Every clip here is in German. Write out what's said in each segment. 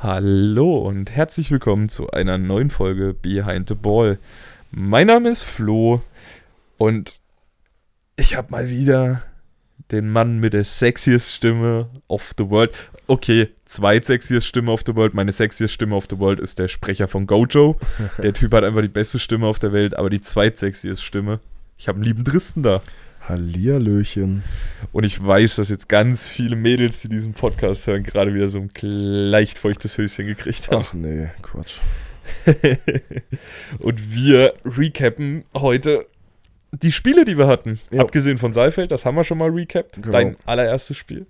Hallo und herzlich willkommen zu einer neuen Folge Behind the Ball. Mein Name ist Flo und ich habe mal wieder den Mann mit der sexiest Stimme of the world. Okay, zweitsexiest Stimme of the world. Meine sexiest Stimme of the world ist der Sprecher von Gojo. Der Typ hat einfach die beste Stimme auf der Welt, aber die zweitsexiest Stimme. Ich habe einen lieben Dristen da. Hallihallöchen. Und ich weiß, dass jetzt ganz viele Mädels, die diesen Podcast hören, gerade wieder so ein leicht feuchtes Höschen gekriegt haben. Ach nee, Quatsch. und wir recappen heute die Spiele, die wir hatten. Ja. Abgesehen von Saalfeld, das haben wir schon mal recapped. Genau. Dein allererstes Spiel.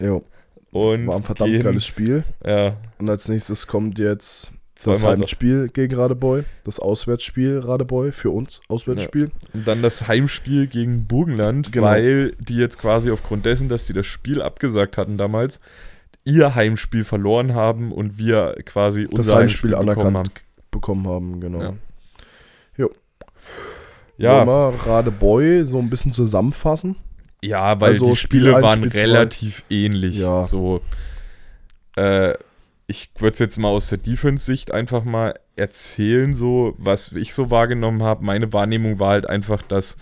Jo, Und war ein verdammt gehen- geiles Spiel. Ja, Und als nächstes kommt jetzt das zweimal. Heimspiel gegen Radebeul. Das Auswärtsspiel Radebeul für uns. Auswärtsspiel. Und dann das Heimspiel gegen Burgenland, Genau. weil die jetzt quasi aufgrund dessen, dass die das Spiel abgesagt hatten damals, ihr Heimspiel verloren haben und wir quasi Das unser Heimspiel bekommen anerkannt haben. bekommen haben, genau. Ja. Wollen Ja, wir Radebeul so ein bisschen zusammenfassen? ja, weil Also die Spiel Spiele waren Spiel zwei. relativ ähnlich. Ja. So, äh, ich würde es jetzt mal aus der Defense-Sicht einfach mal erzählen, so was ich so wahrgenommen habe. Meine Wahrnehmung war halt einfach, dass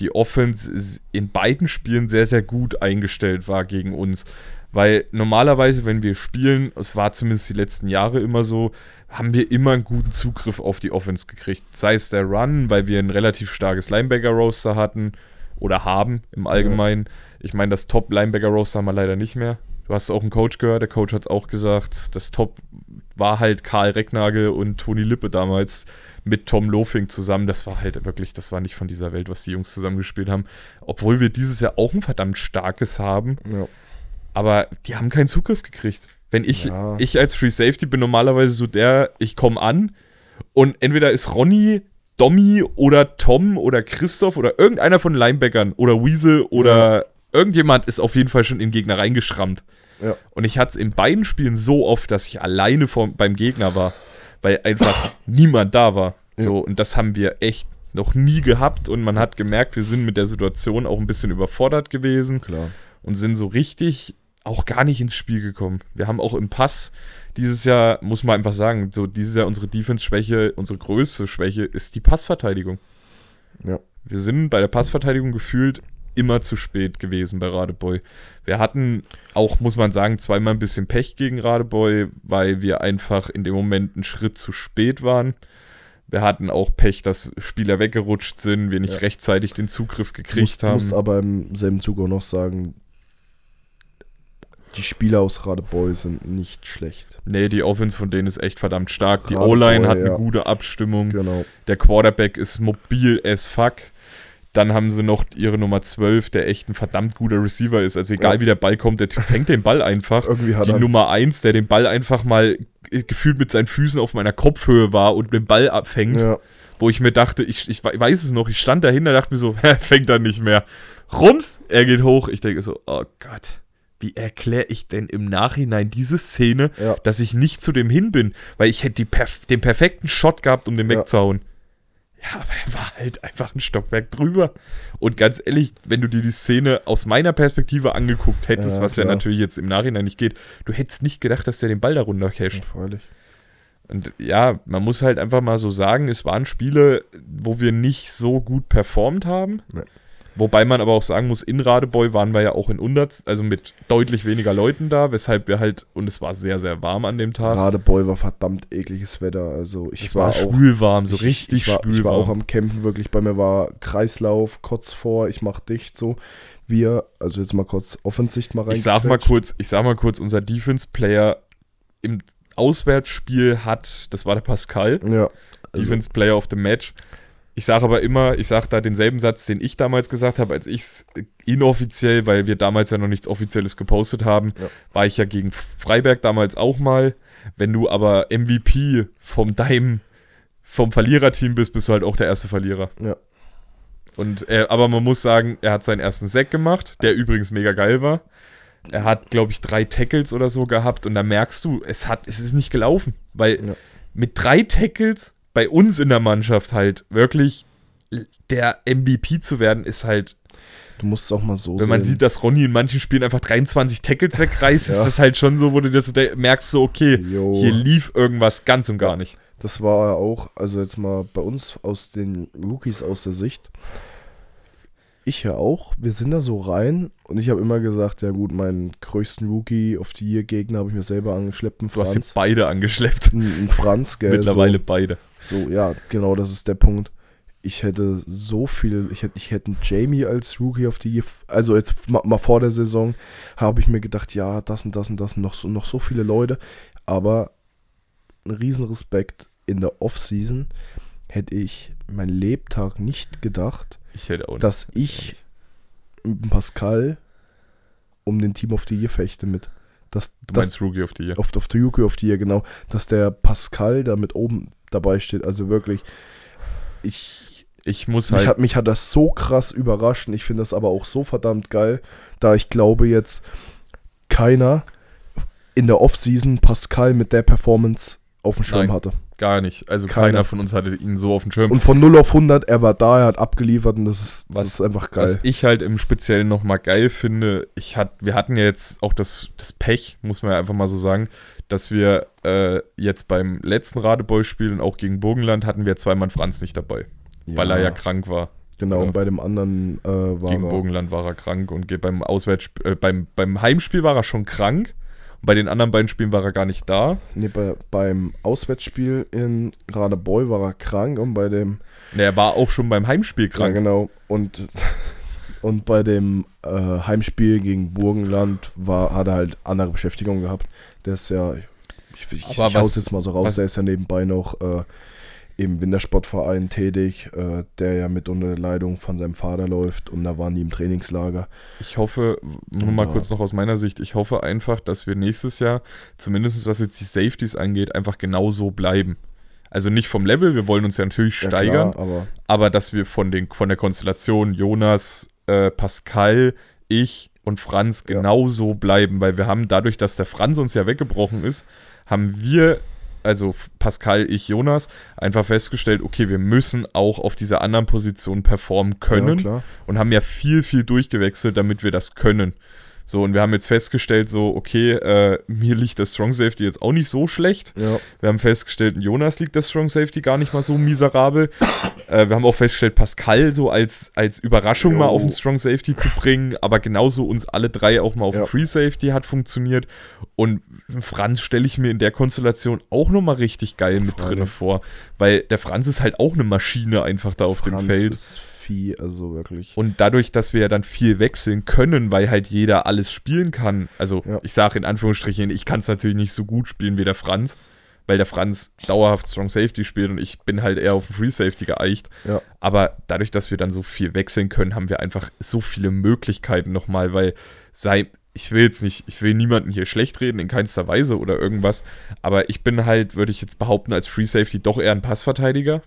die Offense in beiden Spielen sehr, sehr gut eingestellt war gegen uns. Weil normalerweise, wenn wir spielen, es war zumindest die letzten Jahre immer so, haben wir immer einen guten Zugriff auf die Offense gekriegt. Sei es der Run, weil wir ein relativ starkes Linebacker-Roster hatten oder haben im Allgemeinen. Ich meine, das Top-Linebacker-Roster haben wir leider nicht mehr. Du hast auch einen Coach gehört, der Coach hat es auch gesagt. Das Top war halt Karl Recknagel und Toni Lippe damals mit Tom Lofing zusammen. Das war halt wirklich, das war nicht von dieser Welt, was die Jungs zusammengespielt haben. Obwohl wir dieses Jahr auch ein verdammt starkes haben. Ja. Aber die haben keinen Zugriff gekriegt. Wenn ich, Ja. ich als Free Safety bin normalerweise so der, ich komme an und entweder ist Ronny, Domi oder Tom oder Christoph oder irgendeiner von den Linebackern oder Weasel oder irgendjemand ist auf jeden Fall schon in den Gegner reingeschrammt. Ja. Und ich hatte es in beiden Spielen so oft, dass ich alleine vor, beim Gegner war, weil einfach niemand da war. So, und das haben wir echt noch nie gehabt und man hat gemerkt, wir sind mit der Situation auch ein bisschen überfordert gewesen Klar. und sind so richtig auch gar nicht ins Spiel gekommen. Wir haben auch im Pass dieses Jahr, muss man einfach sagen, so dieses Jahr unsere Defense-Schwäche, unsere größte Schwäche ist die Passverteidigung. Ja. Wir sind bei der Passverteidigung gefühlt immer zu spät gewesen bei Radebeul. Wir hatten auch, muss man sagen, zweimal ein bisschen Pech gegen Radebeul, weil wir einfach in dem Moment einen Schritt zu spät waren. Wir hatten auch Pech, dass Spieler weggerutscht sind, wir nicht Ja. rechtzeitig den Zugriff gekriegt muss, haben. muss aber im selben Zug auch noch sagen, die Spieler aus Radebeul sind nicht schlecht. Nee, die Offense von denen ist echt verdammt stark. Die O-Line hat eine ja. gute Abstimmung. Genau. Der Quarterback ist mobil as fuck. Dann haben sie noch ihre Nummer 12, der echt ein verdammt guter Receiver ist. Also egal Ja. wie der Ball kommt, der Typ fängt den Ball einfach. Irgendwie hat Die er Nummer 1, der den Ball einfach mal gefühlt mit seinen Füßen auf meiner Kopfhöhe war und den Ball abfängt. ja, Wo ich mir dachte, ich, ich we- weiß es noch, ich stand dahinter, dachte mir so, hä, fängt er nicht mehr. Rums, er geht hoch. Ich denke so, oh Gott, wie erkläre ich denn im Nachhinein diese Szene, ja. dass ich nicht zu dem hin bin? Weil ich hätte perf den perfekten Shot gehabt, um den Ja. wegzuhauen. Ja, aber er war halt einfach ein Stockwerk drüber. Und ganz ehrlich, wenn du dir die Szene aus meiner Perspektive angeguckt hättest, Ja, was ja klar. natürlich jetzt im Nachhinein nicht geht, du hättest nicht gedacht, dass der den Ball da runtercasht. Freilich. Und ja, man muss halt einfach mal so sagen, es waren Spiele, wo wir nicht so gut performt haben. Nee. Wobei man aber auch sagen muss, in Radebeul waren wir ja auch in Unders, also mit deutlich weniger Leuten da, weshalb wir halt, und es war sehr, sehr warm an dem Tag. Radebeul war verdammt ekliges Wetter. Also ich es war, war, auch spülwarm, so ich, richtig ich war, spülwarm. Ich war auch am Campen wirklich. Bei mir war Kreislauf kurz vor, ich mach dicht so. Wir, also jetzt mal kurz Offensicht mal rein. ich sag mal kurz, ich sag mal kurz, unser Defense-Player im Auswärtsspiel hat, das war der Pascal, Ja. Also, Defense Player of the Match. Ich sage aber immer, ich sage da denselben Satz, den ich damals gesagt habe, als ich es inoffiziell, weil wir damals ja noch nichts Offizielles gepostet haben, Ja. war ich ja gegen Freiberg damals auch mal. Wenn du aber MVP vom deinem, vom Verliererteam bist, bist du halt auch der erste Verlierer. Ja. Und er, aber man muss sagen, er hat seinen ersten Sack gemacht, der übrigens mega geil war. Er hat, glaube ich, drei Tackles oder so gehabt und da merkst du, es hat, es ist nicht gelaufen, weil Ja. mit drei Tackles bei uns in der Mannschaft halt wirklich der MVP zu werden, ist halt, Du musst es auch mal so wenn man sehen. sieht, dass Ronny in manchen Spielen einfach 23 Tackles wegreißt, Ja. ist das halt schon so, wo du das merkst, so, okay, Jo. hier lief irgendwas ganz und gar nicht. Das war auch, also jetzt mal bei uns aus den Rookies aus der Sicht. Ich ja auch. Wir sind da so rein und ich habe immer gesagt, ja gut, meinen größten Rookie of the Year Gegner habe ich mir selber angeschleppt, Du hast sie beide angeschleppt. Ein, Franz, gell. Mittlerweile beide. So, so, ja, genau, das ist der Punkt. Ich hätte so viel, ich hätte, ich hätte einen Jamie als Rookie of the Year, also jetzt mal, mal vor der Saison, habe ich mir gedacht, ja, das und das und das und noch so, noch so viele Leute, aber ein Riesenrespekt in der Offseason hätte ich mein Lebtag nicht gedacht, Ich hätte auch nicht. dass ich mit Pascal um den Team of the Year fechte mit. Dass, Du dass meinst Rookie of the Year. auf, auf der Yuki of the Year, genau, dass der Pascal da mit oben dabei steht. Also wirklich, ich, Ich muss mich, halt, hat, mich hat das so krass überrascht. Ich finde das aber auch so verdammt geil, da ich glaube jetzt keiner in der Offseason Pascal mit der Performance auf dem Schirm Nein. hatte. Gar nicht. Also Keiner. keiner von uns hatte ihn so auf dem Schirm. Und von 0 auf 100, er war da, er hat abgeliefert und das ist, das Was- ist einfach Was geil. ich halt im Speziellen nochmal geil finde, ich hat, wir hatten ja jetzt auch das, das Pech, muss man ja einfach mal so sagen, dass wir äh, jetzt beim letzten Radebeul-Spiel und auch gegen Burgenland hatten wir zweimal Franz nicht dabei, weil er ja krank war. Genau, ja. und bei dem anderen äh, war Gegen er, Burgenland war er krank und beim Auswärts äh, beim, beim Heimspiel war er schon krank. Und bei den anderen beiden Spielen war er gar nicht da. nee, bei, beim Auswärtsspiel in Radebeul war er krank und bei dem Ne, er war auch schon beim Heimspiel Ja, krank. genau. Und, und bei dem äh, Heimspiel gegen Burgenland war, hat er halt andere Beschäftigung gehabt. Der ist ja, ich, ich, ich, ich hau's jetzt mal so raus, was- der ist ja nebenbei noch äh, im Wintersportverein tätig, äh, der ja mit unter der Leitung von seinem Vater läuft und da waren die im Trainingslager. Ich hoffe, nur mal Ja. kurz noch aus meiner Sicht, ich hoffe einfach, dass wir nächstes Jahr, zumindest was jetzt die Safeties angeht, einfach genau so bleiben. Also nicht vom Level, wir wollen uns ja natürlich Ja, steigern, klar, aber aber dass wir von, den, von der Konstellation Jonas, äh, Pascal, ich und Franz Ja. genau so bleiben, weil wir haben dadurch, dass der Franz uns ja weggebrochen ist, haben wir, also Pascal, ich, Jonas, einfach festgestellt, okay, wir müssen auch auf dieser anderen Position performen können Ja, klar. und haben ja viel, viel durchgewechselt, damit wir das können. So, und wir haben jetzt festgestellt, so, okay, äh, mir liegt das Strong Safety jetzt auch nicht so schlecht. Ja, Wir haben festgestellt, Jonas liegt das Strong Safety gar nicht mal so miserabel. äh, wir haben auch festgestellt, Pascal so als, als Überraschung Jo. mal auf den Strong Safety zu bringen, aber genauso uns alle drei auch mal auf Ja. den Free Safety hat funktioniert. Und Franz stelle ich mir in der Konstellation auch nochmal richtig geil mit Vor drinne vor, weil der Franz ist halt auch eine Maschine einfach da auf dem Franz Feld. ist Vieh, also wirklich. Und dadurch, dass wir ja dann viel wechseln können, weil halt jeder alles spielen kann, also Ja. ich sage in Anführungsstrichen, ich kann es natürlich nicht so gut spielen wie der Franz, weil der Franz dauerhaft Strong Safety spielt und ich bin halt eher auf den Free Safety geeicht. Ja. Aber dadurch, dass wir dann so viel wechseln können, haben wir einfach so viele Möglichkeiten nochmal, weil sei, ich will jetzt nicht, ich will niemanden hier schlecht reden, in keinster Weise oder irgendwas, aber ich bin halt, würde ich jetzt behaupten, als Free Safety doch eher ein Passverteidiger.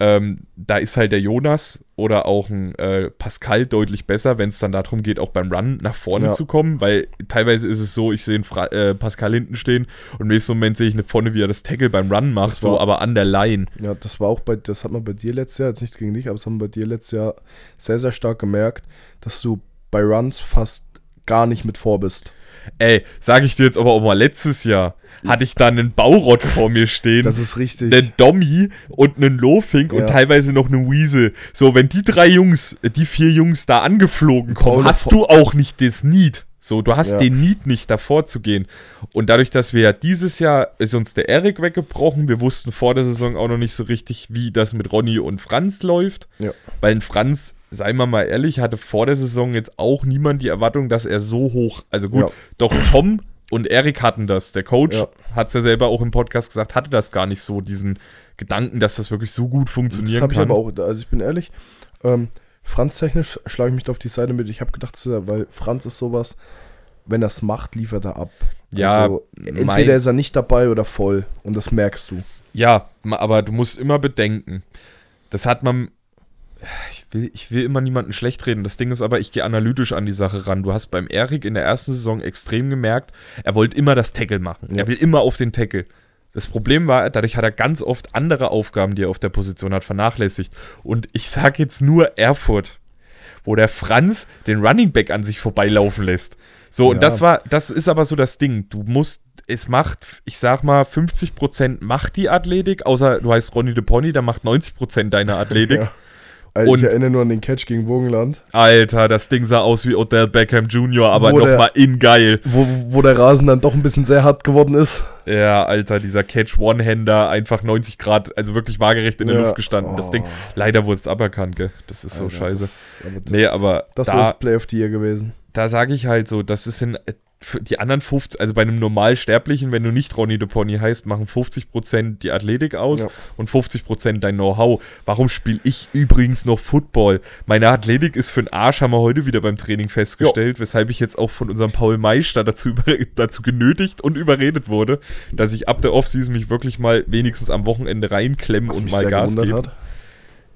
Ähm, da ist halt der Jonas oder auch ein äh, Pascal deutlich besser, wenn es dann darum geht, auch beim Run nach vorne Ja. zu kommen, weil teilweise ist es so, ich sehe äh, Pascal hinten stehen und im nächsten Moment sehe ich eine vorne, wie er das Tackle beim Run macht, Das so war- aber an der Line. Ja, das war auch bei, das hat man bei dir letztes Jahr, jetzt nichts gegen dich, aber das haben wir bei dir letztes Jahr sehr, sehr stark gemerkt, dass du bei Runs fast gar nicht mit vor bist. Ey, sage ich dir jetzt aber auch mal, letztes Jahr hatte ich da einen Baurott vor mir stehen. Das ist richtig. einen Dommy und einen Lofink Ja. und teilweise noch einen Weasel. So, wenn die drei Jungs, äh, die vier Jungs da angeflogen kommen, Paul- hast du auch nicht das Need. So, du hast Ja. den Need nicht davor zu gehen. Und dadurch, dass wir ja dieses Jahr, ist uns der Erik weggebrochen. Wir wussten vor der Saison auch noch nicht so richtig, wie das mit Ronny und Franz läuft. Ja. Weil ein Franz, seien wir mal ehrlich, hatte vor der Saison jetzt auch niemand die Erwartung, dass er so hoch, also gut, Ja. doch Tom und Erik hatten das. Der Coach Ja. hat es ja selber auch im Podcast gesagt, hatte das gar nicht so, diesen Gedanken, dass das wirklich so gut Das funktionieren habe ich kann. aber auch, also ich bin ehrlich, ähm, Franz technisch schlage ich mich da auf die Seite mit. Ich habe gedacht, das weil Franz ist sowas, wenn er es macht, liefert er ab. Ja, also, entweder ist er nicht dabei oder voll und das merkst du. Ja, aber du musst immer bedenken, das hat man. Ich will, ich will immer niemanden schlecht reden. Das Ding ist aber, ich gehe analytisch an die Sache ran. Du hast beim Erik in der ersten Saison extrem gemerkt, er wollte immer das Tackle machen. Ja. Er will immer auf den Tackle. Das Problem war, dadurch hat er ganz oft andere Aufgaben, die er auf der Position hat, vernachlässigt. Und ich sage jetzt nur Erfurt, wo der Franz den Running Back an sich vorbeilaufen lässt. So, und Ja. das war, das ist aber so das Ding. Du musst, es macht, ich sag mal, 50% macht die Athletik, außer du heißt Ronny de Pony, der macht 90% deiner Athletik. Ja. Also Und- ich erinnere nur an den Catch gegen Burgenland, Alter, das Ding sah aus wie Odell Beckham Jr., aber nochmal in geil. wo, wo der Rasen dann doch ein bisschen sehr hart geworden ist. Ja, Alter, dieser Catch-One-Händer, einfach 90 Grad, also wirklich waagerecht in der Ja. Luft gestanden. Das Oh. Ding, leider wurde es aberkannt, gell? Das ist so Alter, scheiße. Das, aber das, nee, aber das war da, das Play of the Year gewesen. da sage ich halt so, das ist in, die anderen 50, also bei einem Normalsterblichen, wenn du nicht Ronny de Pony heißt, machen 50% die Athletik aus Ja. und 50% dein Know-how. Warum spiele ich übrigens noch Football? Meine Athletik ist für den Arsch, haben wir heute wieder beim Training festgestellt, weshalb ich jetzt auch von unserem Paul Meister dazu, dazu genötigt und überredet wurde, dass ich ab der Offseason mich wirklich mal wenigstens am Wochenende reinklemme Was und mal Gas gebe. hat.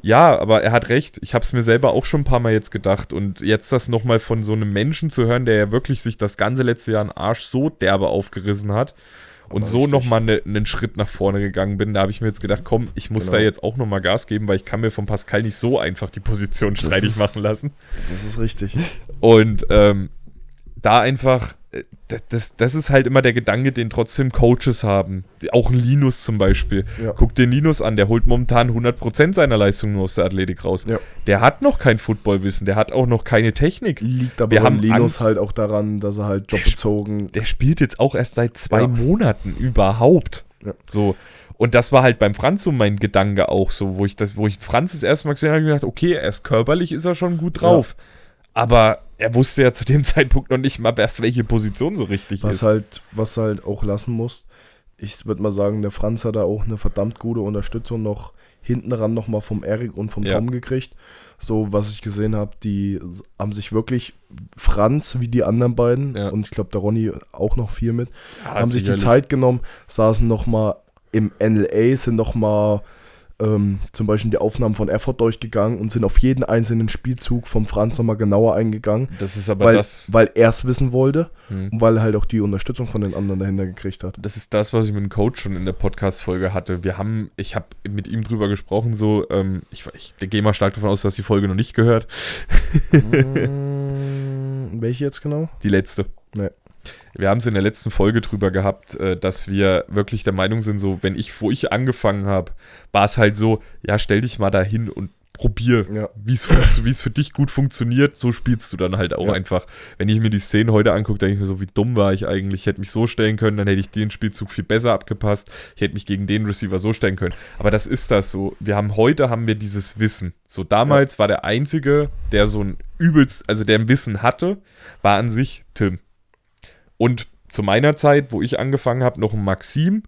Ja, aber er hat recht. Ich habe es mir selber auch schon ein paar Mal jetzt gedacht. Und jetzt das nochmal von so einem Menschen zu hören, der ja wirklich sich das ganze letzte Jahr einen Arsch so derbe aufgerissen hat und Aber so nochmal ne, einen Schritt nach vorne gegangen bin, da habe ich mir jetzt gedacht, komm, ich muss Genau. da jetzt auch nochmal Gas geben, weil ich kann mir von Pascal nicht so einfach die Position streitig ist- machen lassen. Das ist richtig. Und ähm, da einfach, das, das, das ist halt immer der Gedanke, den trotzdem Coaches haben. Auch ein Linus zum Beispiel. Ja. Guck dir Linus an, der holt momentan 100% seiner Leistung nur aus der Athletik raus. Ja. Der hat noch kein Footballwissen, der hat auch noch keine Technik. Liegt aber Wir Linus halt auch daran, dass er halt jobbezogen. Der spielt jetzt auch erst seit zwei Ja. Monaten überhaupt. Ja. So. Und das war halt beim Franz so mein Gedanke auch so, wo ich das, wo ich Franz das erste Mal gesehen habe, habe ich gedacht, okay, er ist körperlich, ist er schon gut drauf. Aber er wusste ja zu dem Zeitpunkt noch nicht mal erst, welche Position so richtig Was ist. halt, was halt auch lassen muss. Ich würde mal sagen, der Franz hat da auch eine verdammt gute Unterstützung noch hinten ran nochmal vom Erik und vom Ja. Tom gekriegt. So, was ich gesehen habe, die haben sich wirklich Franz wie die anderen beiden Ja. und ich glaube der Ronny auch noch viel mit, Ja, haben sich die. Zeit genommen, saßen nochmal im NLA, sind nochmal ähm, zum Beispiel die Aufnahmen von Erfurt durchgegangen und sind auf jeden einzelnen Spielzug vom Franz nochmal genauer eingegangen, Das ist aber weil, das. weil er es wissen wollte Hm. und weil er halt auch die Unterstützung von den anderen dahinter gekriegt hat. Das ist das, was ich mit dem Coach schon in der Podcast-Folge hatte. Wir haben, ich habe mit ihm drüber gesprochen, so, ähm, ich, ich gehe mal stark davon aus, dass die Folge noch nicht gehört. Mm, Welche jetzt genau? Die letzte. Nee. Wir haben es in der letzten Folge drüber gehabt, äh, dass wir wirklich der Meinung sind, so, wenn ich, wo ich angefangen habe, war es halt so, ja, stell dich mal dahin und probier, Ja. wie es für dich gut funktioniert, so spielst du dann halt auch Ja. einfach. Wenn ich mir die Szenen heute angucke, denke ich mir so, wie dumm war ich eigentlich. Ich hätte mich so stellen können, dann hätte ich den Spielzug viel besser abgepasst. Ich hätte mich gegen den Receiver so stellen können. Aber das ist das so. Wir haben heute haben wir dieses Wissen. So damals war der einzige, der so ein übelst, also der ein Wissen hatte, war an sich Tim. Und zu meiner Zeit, wo ich angefangen habe, noch ein Maxim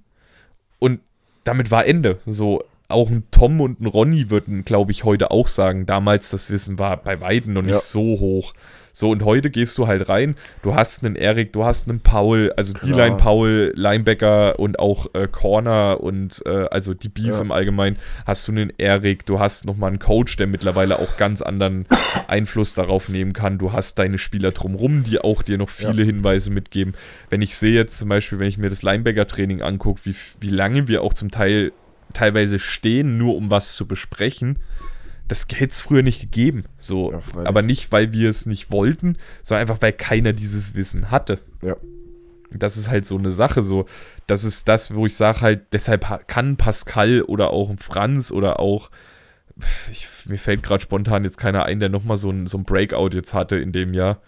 und damit war Ende. So auch ein Tom und ein Ronny würden, glaube ich, heute auch sagen, damals das Wissen war bei Weitem noch nicht Ja. so hoch. So, und heute gehst du halt rein, du hast einen Erik, du hast einen Paul, also. D-Line Paul, Linebacker und auch äh, Corner und äh, also die Bees Ja. im Allgemeinen, hast du einen Erik, du hast nochmal einen Coach, der mittlerweile auch ganz anderen Einfluss darauf nehmen kann. Du hast deine Spieler drumrum, die auch dir noch viele Hinweise mitgeben. Wenn ich sehe jetzt zum Beispiel, wenn ich mir das Linebacker-Training angucke, wie, wie lange wir auch zum Teil teilweise stehen, nur um was zu besprechen, das hätte es früher nicht gegeben. So, Ja, aber nicht, weil wir es nicht wollten, sondern einfach, weil keiner dieses Wissen hatte. Ja. Das ist halt so eine Sache, so. Das ist das, wo ich sage halt, deshalb ha- kann Pascal oder auch ein Franz oder auch, ich, mir fällt gerade spontan jetzt keiner ein, der nochmal so ein, so ein Breakout jetzt hatte in dem Jahr.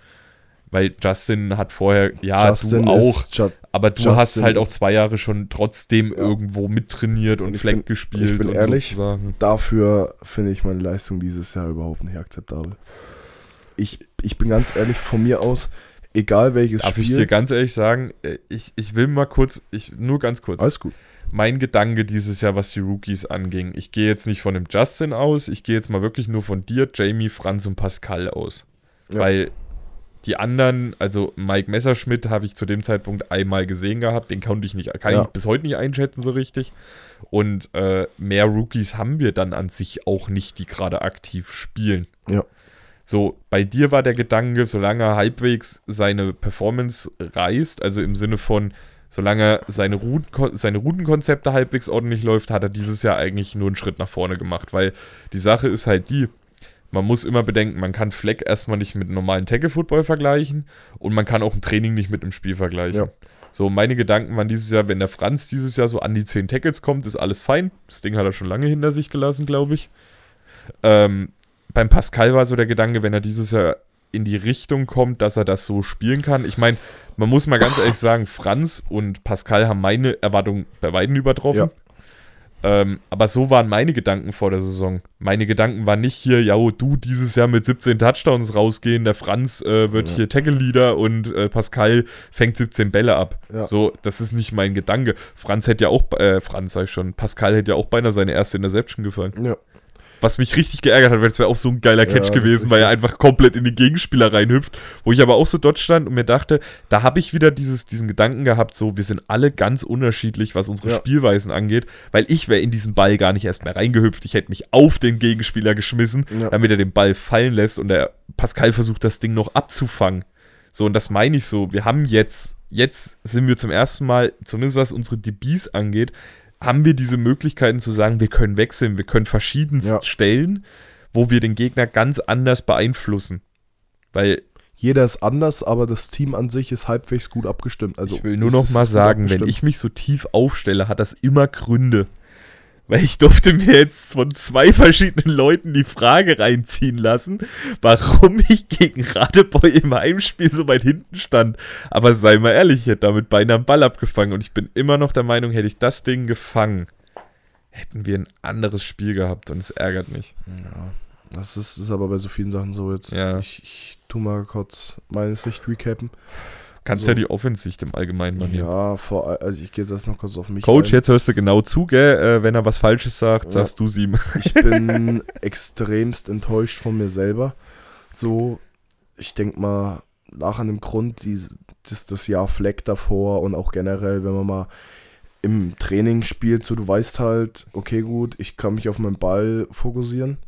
Weil Justin hat vorher, ja, Justin du auch, Ju aber du Justin hast halt auch zwei Jahre schon trotzdem Ja. irgendwo mittrainiert und Fleck bin- gespielt ich bin und ehrlich, sozusagen. dafür finde ich meine Leistung dieses Jahr überhaupt nicht akzeptabel. Ich, ich bin ganz ehrlich, von mir aus, egal welches Darf Spiel. ich dir ganz ehrlich sagen, äh, ich, ich will mal kurz, ich, nur ganz kurz. alles gut. mein Gedanke dieses Jahr, was die Rookies anging. Ich gehe jetzt nicht von dem Justin aus, ich gehe jetzt mal wirklich nur von dir, Jamie, Franz und Pascal aus. Ja. Weil die anderen, also Mike Messerschmidt habe ich zu dem Zeitpunkt einmal gesehen gehabt, den konnte ich nicht, kann Ja. ich bis heute nicht einschätzen so richtig. Und äh, mehr Rookies haben wir dann an sich auch nicht, die gerade aktiv spielen. Ja. So, bei dir war der Gedanke, solange er halbwegs seine Performance reißt, also im Sinne von, solange seine, Routen, seine Routenkonzepte halbwegs ordentlich läuft, hat er dieses Jahr eigentlich nur einen Schritt nach vorne gemacht, weil die Sache ist halt die, man muss immer bedenken, man kann Fleck erstmal nicht mit normalen Tackle-Football vergleichen und man kann auch ein Training nicht mit einem Spiel vergleichen. Ja. So, meine Gedanken waren dieses Jahr, wenn der Franz dieses Jahr so an die 10 Tackles kommt, ist alles fein. Das Ding hat er schon lange hinter sich gelassen, glaube ich. Ähm, beim Pascal war so der Gedanke, wenn er dieses Jahr in die Richtung kommt, dass er das so spielen kann. Ich meine, man muss mal ganz ehrlich sagen, Franz und Pascal haben meine Erwartungen bei beiden übertroffen. Ja. Ähm, aber so waren meine Gedanken vor der Saison. Meine Gedanken waren nicht hier, ja, du dieses Jahr mit 17 Touchdowns rausgehen, der Franz äh, wird ja. hier Tackle-Leader und äh, Pascal fängt 17 Bälle ab. Ja. So, das ist nicht mein Gedanke. Franz hätte ja auch, äh, Franz sag ich schon, Pascal hätte ja auch beinahe seine erste Interception gefangen. Ja. Was mich richtig geärgert hat, weil es wäre auch so ein geiler Catch ja, gewesen, weil er einfach komplett in die Gegenspieler reinhüpft. Wo ich aber auch so dort stand und mir dachte, da habe ich wieder dieses, diesen Gedanken gehabt, so, wir sind alle ganz unterschiedlich, was unsere ja. Spielweisen angeht, weil ich wäre in diesen Ball gar nicht erst mehr reingehüpft. Ich hätte mich auf den Gegenspieler geschmissen, ja. damit er den Ball fallen lässt und der Pascal versucht, das Ding noch abzufangen. So, und das meine ich so. Wir haben jetzt, jetzt sind wir zum ersten Mal, zumindest was unsere DBs angeht, haben wir diese Möglichkeiten zu sagen, wir können wechseln, wir können verschiedenst ja. stellen, wo wir den Gegner ganz anders beeinflussen. Weil jeder ist anders, aber das Team an sich ist halbwegs gut abgestimmt. Also ich will nur noch mal sagen, wenn ich mich so tief aufstelle, hat das immer Gründe. Weil ich durfte mir jetzt von zwei verschiedenen Leuten die Frage reinziehen lassen, warum ich gegen Radebeul im Heimspiel so weit hinten stand. Aber sei mal ehrlich, ich hätte damit beinahe einen Ball abgefangen und ich bin immer noch der Meinung, hätte ich das Ding gefangen, hätten wir ein anderes Spiel gehabt und es ärgert mich. Ja, das ist, ist aber bei so vielen Sachen so jetzt. Ja. Ich, ich tu mal kurz meine Sicht recappen. Kannst so. ja die Offensicht im Allgemeinen noch nehmen. Ja, vor, also ich gehe jetzt erstmal kurz auf mich. Coach, ein. jetzt hörst du genau zu, gell? Äh, wenn er was Falsches sagt, ja. sagst du es ihm. Ich bin extremst enttäuscht von mir selber. So, ich denke mal, nach einem Grund, die, das, das Jahr Fleck davor und auch generell, wenn man mal im Training spielt, so du weißt halt, okay, gut, ich kann mich auf meinen Ball fokussieren.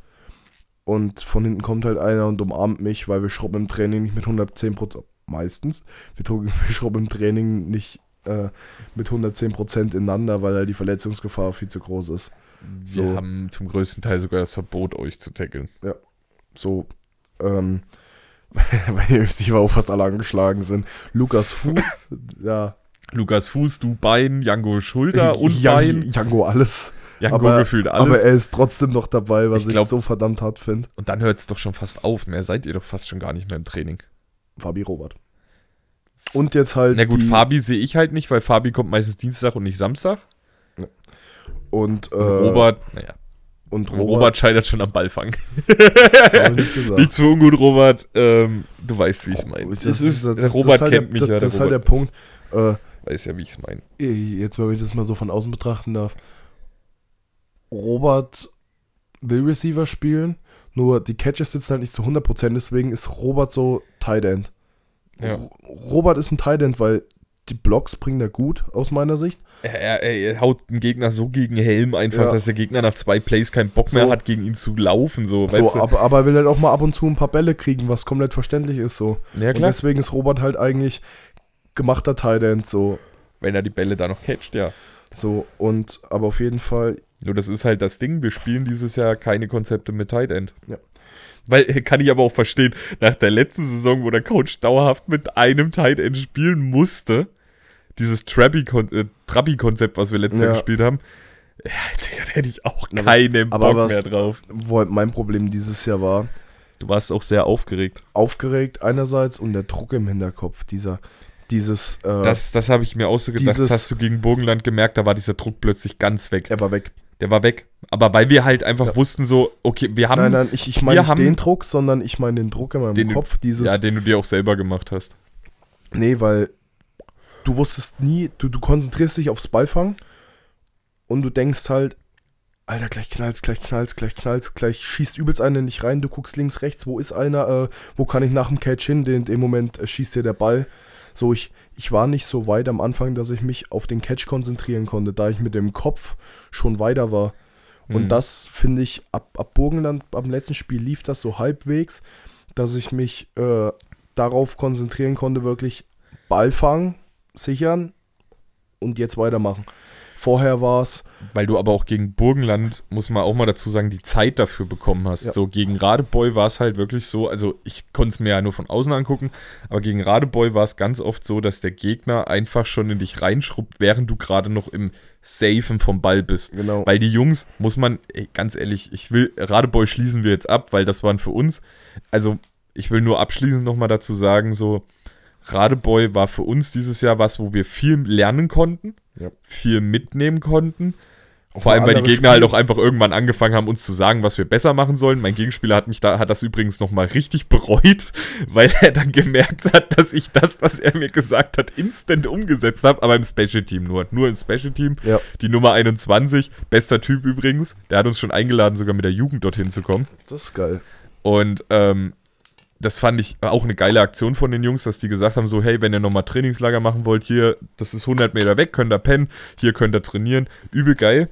Und von hinten kommt halt einer und umarmt mich, weil wir schrubben im Training nicht mit 110%, meistens. Wir, wir schrubben im Training nicht äh, mit 110% ineinander, weil halt die Verletzungsgefahr viel zu groß ist. Wir so. haben zum größten Teil sogar das Verbot, euch zu tackeln. Ja, so. Ähm, weil die Receiver auch fast alle angeschlagen sind. Lukas Fuß, ja. Lukas Fuß, du Bein, Jango Schulter und Jan Bein. Jango alles. Jango aber, gefühlt alles. Aber er ist trotzdem noch dabei, was ich, glaub, ich so verdammt hart finde. Und dann hört es doch schon fast auf. Mehr seid ihr doch fast schon gar nicht mehr im Training. Fabi Robert. Und jetzt halt. Na gut, Fabi sehe ich halt nicht, weil Fabi kommt meistens Dienstag und nicht Samstag. Und, äh, und Robert, naja. Und Robert, Robert scheitert schon am Ballfang. nicht, gesagt. nicht zu ungut, Robert. Ähm, du weißt, wie ich es meine. Das, das, ist, das, Robert das halt kennt der, mich das, ja. Das ist halt der Punkt. Äh, weiß ja, wie ich es meine. Jetzt, wenn ich das mal so von außen betrachten darf. Robert will Receiver spielen, nur die Catches sitzen halt nicht zu 100%, deswegen ist Robert so Tight End. Ja. Robert ist ein End, weil die Blocks bringen er gut, aus meiner Sicht. Er, er, er haut den Gegner so gegen Helm einfach, ja. dass der Gegner nach zwei Plays keinen Bock so. mehr hat, gegen ihn zu laufen. So, so aber, aber, er will halt auch mal ab und zu ein paar Bälle kriegen, was komplett verständlich ist. So. Ja, klar. Und deswegen ist Robert halt eigentlich gemachter End, so. Wenn er die Bälle da noch catcht, ja. So, und aber auf jeden Fall. Nur das ist halt das Ding, wir spielen dieses Jahr keine Konzepte mit Tight End. Ja. Weil, kann ich aber auch verstehen, nach der letzten Saison, wo der Coach dauerhaft mit einem Tight End spielen musste, dieses äh, Trabi-Konzept, was wir letztes ja. Jahr gespielt haben, ja, Digga, da hätte ich auch keinen Bock was, mehr drauf. Wo halt mein Problem dieses Jahr war. Du warst auch sehr aufgeregt. Aufgeregt einerseits und der Druck im Hinterkopf, dieser, dieses. Äh, das das habe ich mir auch so gedacht, das hast du gegen Burgenland gemerkt, da war dieser Druck plötzlich ganz weg. Er war weg. Der war weg. Aber weil wir halt einfach ja. wussten, so, okay, wir haben. Nein, nein, ich, ich meine nicht haben, den Druck, sondern ich meine den Druck in meinem den Kopf. dieses, ja, den du dir auch selber gemacht hast. Nee, weil du wusstest nie, du, du konzentrierst dich aufs Ballfangen und du denkst halt, Alter, gleich knallst, gleich knallst, gleich knallst, gleich schießt übelst einer nicht rein, du guckst links, rechts, wo ist einer, äh, wo kann ich nach dem Catch hin, in dem Moment äh, schießt dir der Ball. So, ich, ich war nicht so weit am Anfang, dass ich mich auf den Catch konzentrieren konnte, da ich mit dem Kopf schon weiter war. Und mhm. das finde ich, ab, ab Burgenland, am letzten Spiel lief das so halbwegs, dass ich mich äh, darauf konzentrieren konnte, wirklich Ball fangen, sichern und jetzt weitermachen. Vorher war es. Weil du aber auch gegen Burgenland, muss man auch mal dazu sagen, die Zeit dafür bekommen hast. Ja. So gegen Radebeul war es halt wirklich so, also ich konnte es mir ja nur von außen angucken, aber gegen Radebeul war es ganz oft so, dass der Gegner einfach schon in dich reinschrubbt, während du gerade noch im Safen vom Ball bist. Genau. Weil die Jungs, muss man, ey, ganz ehrlich, ich will, Radebeul schließen wir jetzt ab, weil das waren für uns, also ich will nur abschließend nochmal dazu sagen, so, Radebeul war für uns dieses Jahr was, wo wir viel lernen konnten, Ja. viel mitnehmen konnten. Auch Vor allem, weil die Gegner halt Spiele- auch einfach irgendwann angefangen haben, uns zu sagen, was wir besser machen sollen. Mein Gegenspieler hat mich da, hat das übrigens nochmal richtig bereut, weil er dann gemerkt hat, dass ich das, was er mir gesagt hat, instant umgesetzt habe, aber im Special Team nur. Nur im Special Team. Ja. Die Nummer 21, bester Typ übrigens, der hat uns schon eingeladen, sogar mit der Jugend dorthin zu kommen. Das ist geil. Und ähm, das fand ich auch eine geile Aktion von den Jungs, dass die gesagt haben, so, hey, wenn ihr nochmal Trainingslager machen wollt, hier, das ist 100 Meter weg, könnt ihr pennen, hier könnt ihr trainieren. Übel geil.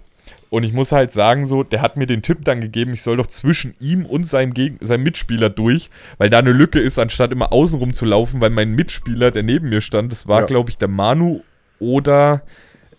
Und ich muss halt sagen, so, der hat mir den Tipp dann gegeben, ich soll doch zwischen ihm und seinem, Geg seinem Mitspieler durch, weil da eine Lücke ist, anstatt immer außenrum zu laufen, weil mein Mitspieler, der neben mir stand, das war, Ja. glaube ich, der Manu oder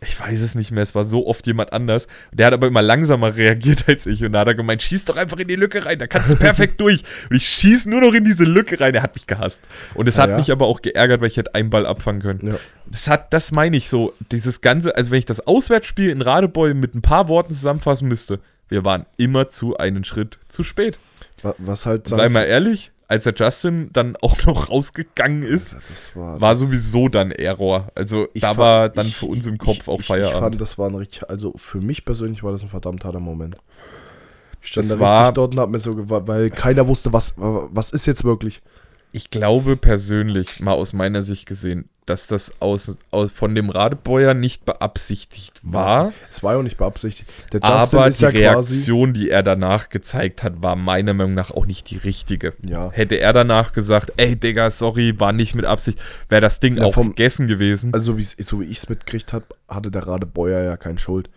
ich weiß es nicht mehr, es war so oft jemand anders. Der hat aber immer langsamer reagiert als ich und da hat er gemeint, schieß doch einfach in die Lücke rein, da kannst du perfekt durch. Und ich schieß nur noch in diese Lücke rein. Er hat mich gehasst. Und es Ja, hat ja. mich aber auch geärgert, weil ich hätte einen Ball abfangen können. Ja. Das hat, das meine ich so, dieses ganze, also wenn ich das Auswärtsspiel in Radebeul mit ein paar Worten zusammenfassen müsste, wir waren immer zu einen Schritt zu spät. Wa- Was halt. Sei mal ehrlich, als der Justin dann auch noch rausgegangen ist, das war, war sowieso dann Error. Also da fand- war dann ich- für uns im Kopf ich, auch ich, Feierabend. Ich fand, das war ein richtig, also für mich persönlich war das ein verdammt harter Moment. Ich stand Das da war- richtig dort und hab mir so, weil keiner wusste, was, was ist jetzt wirklich. Ich glaube persönlich, mal aus meiner Sicht gesehen, dass das aus, aus von dem Radebeuer nicht beabsichtigt war. Es war ja auch nicht beabsichtigt. Aber die ja. Reaktion, die er danach gezeigt hat, war meiner Meinung nach auch nicht die richtige. Ja. Hätte er danach gesagt, ey Digga, sorry, war nicht mit Absicht, wäre das Ding Ja, auch vom- gegessen gewesen. Also, so wie ich es mitgekriegt habe, hatte der Radebeuer ja keine Schuld.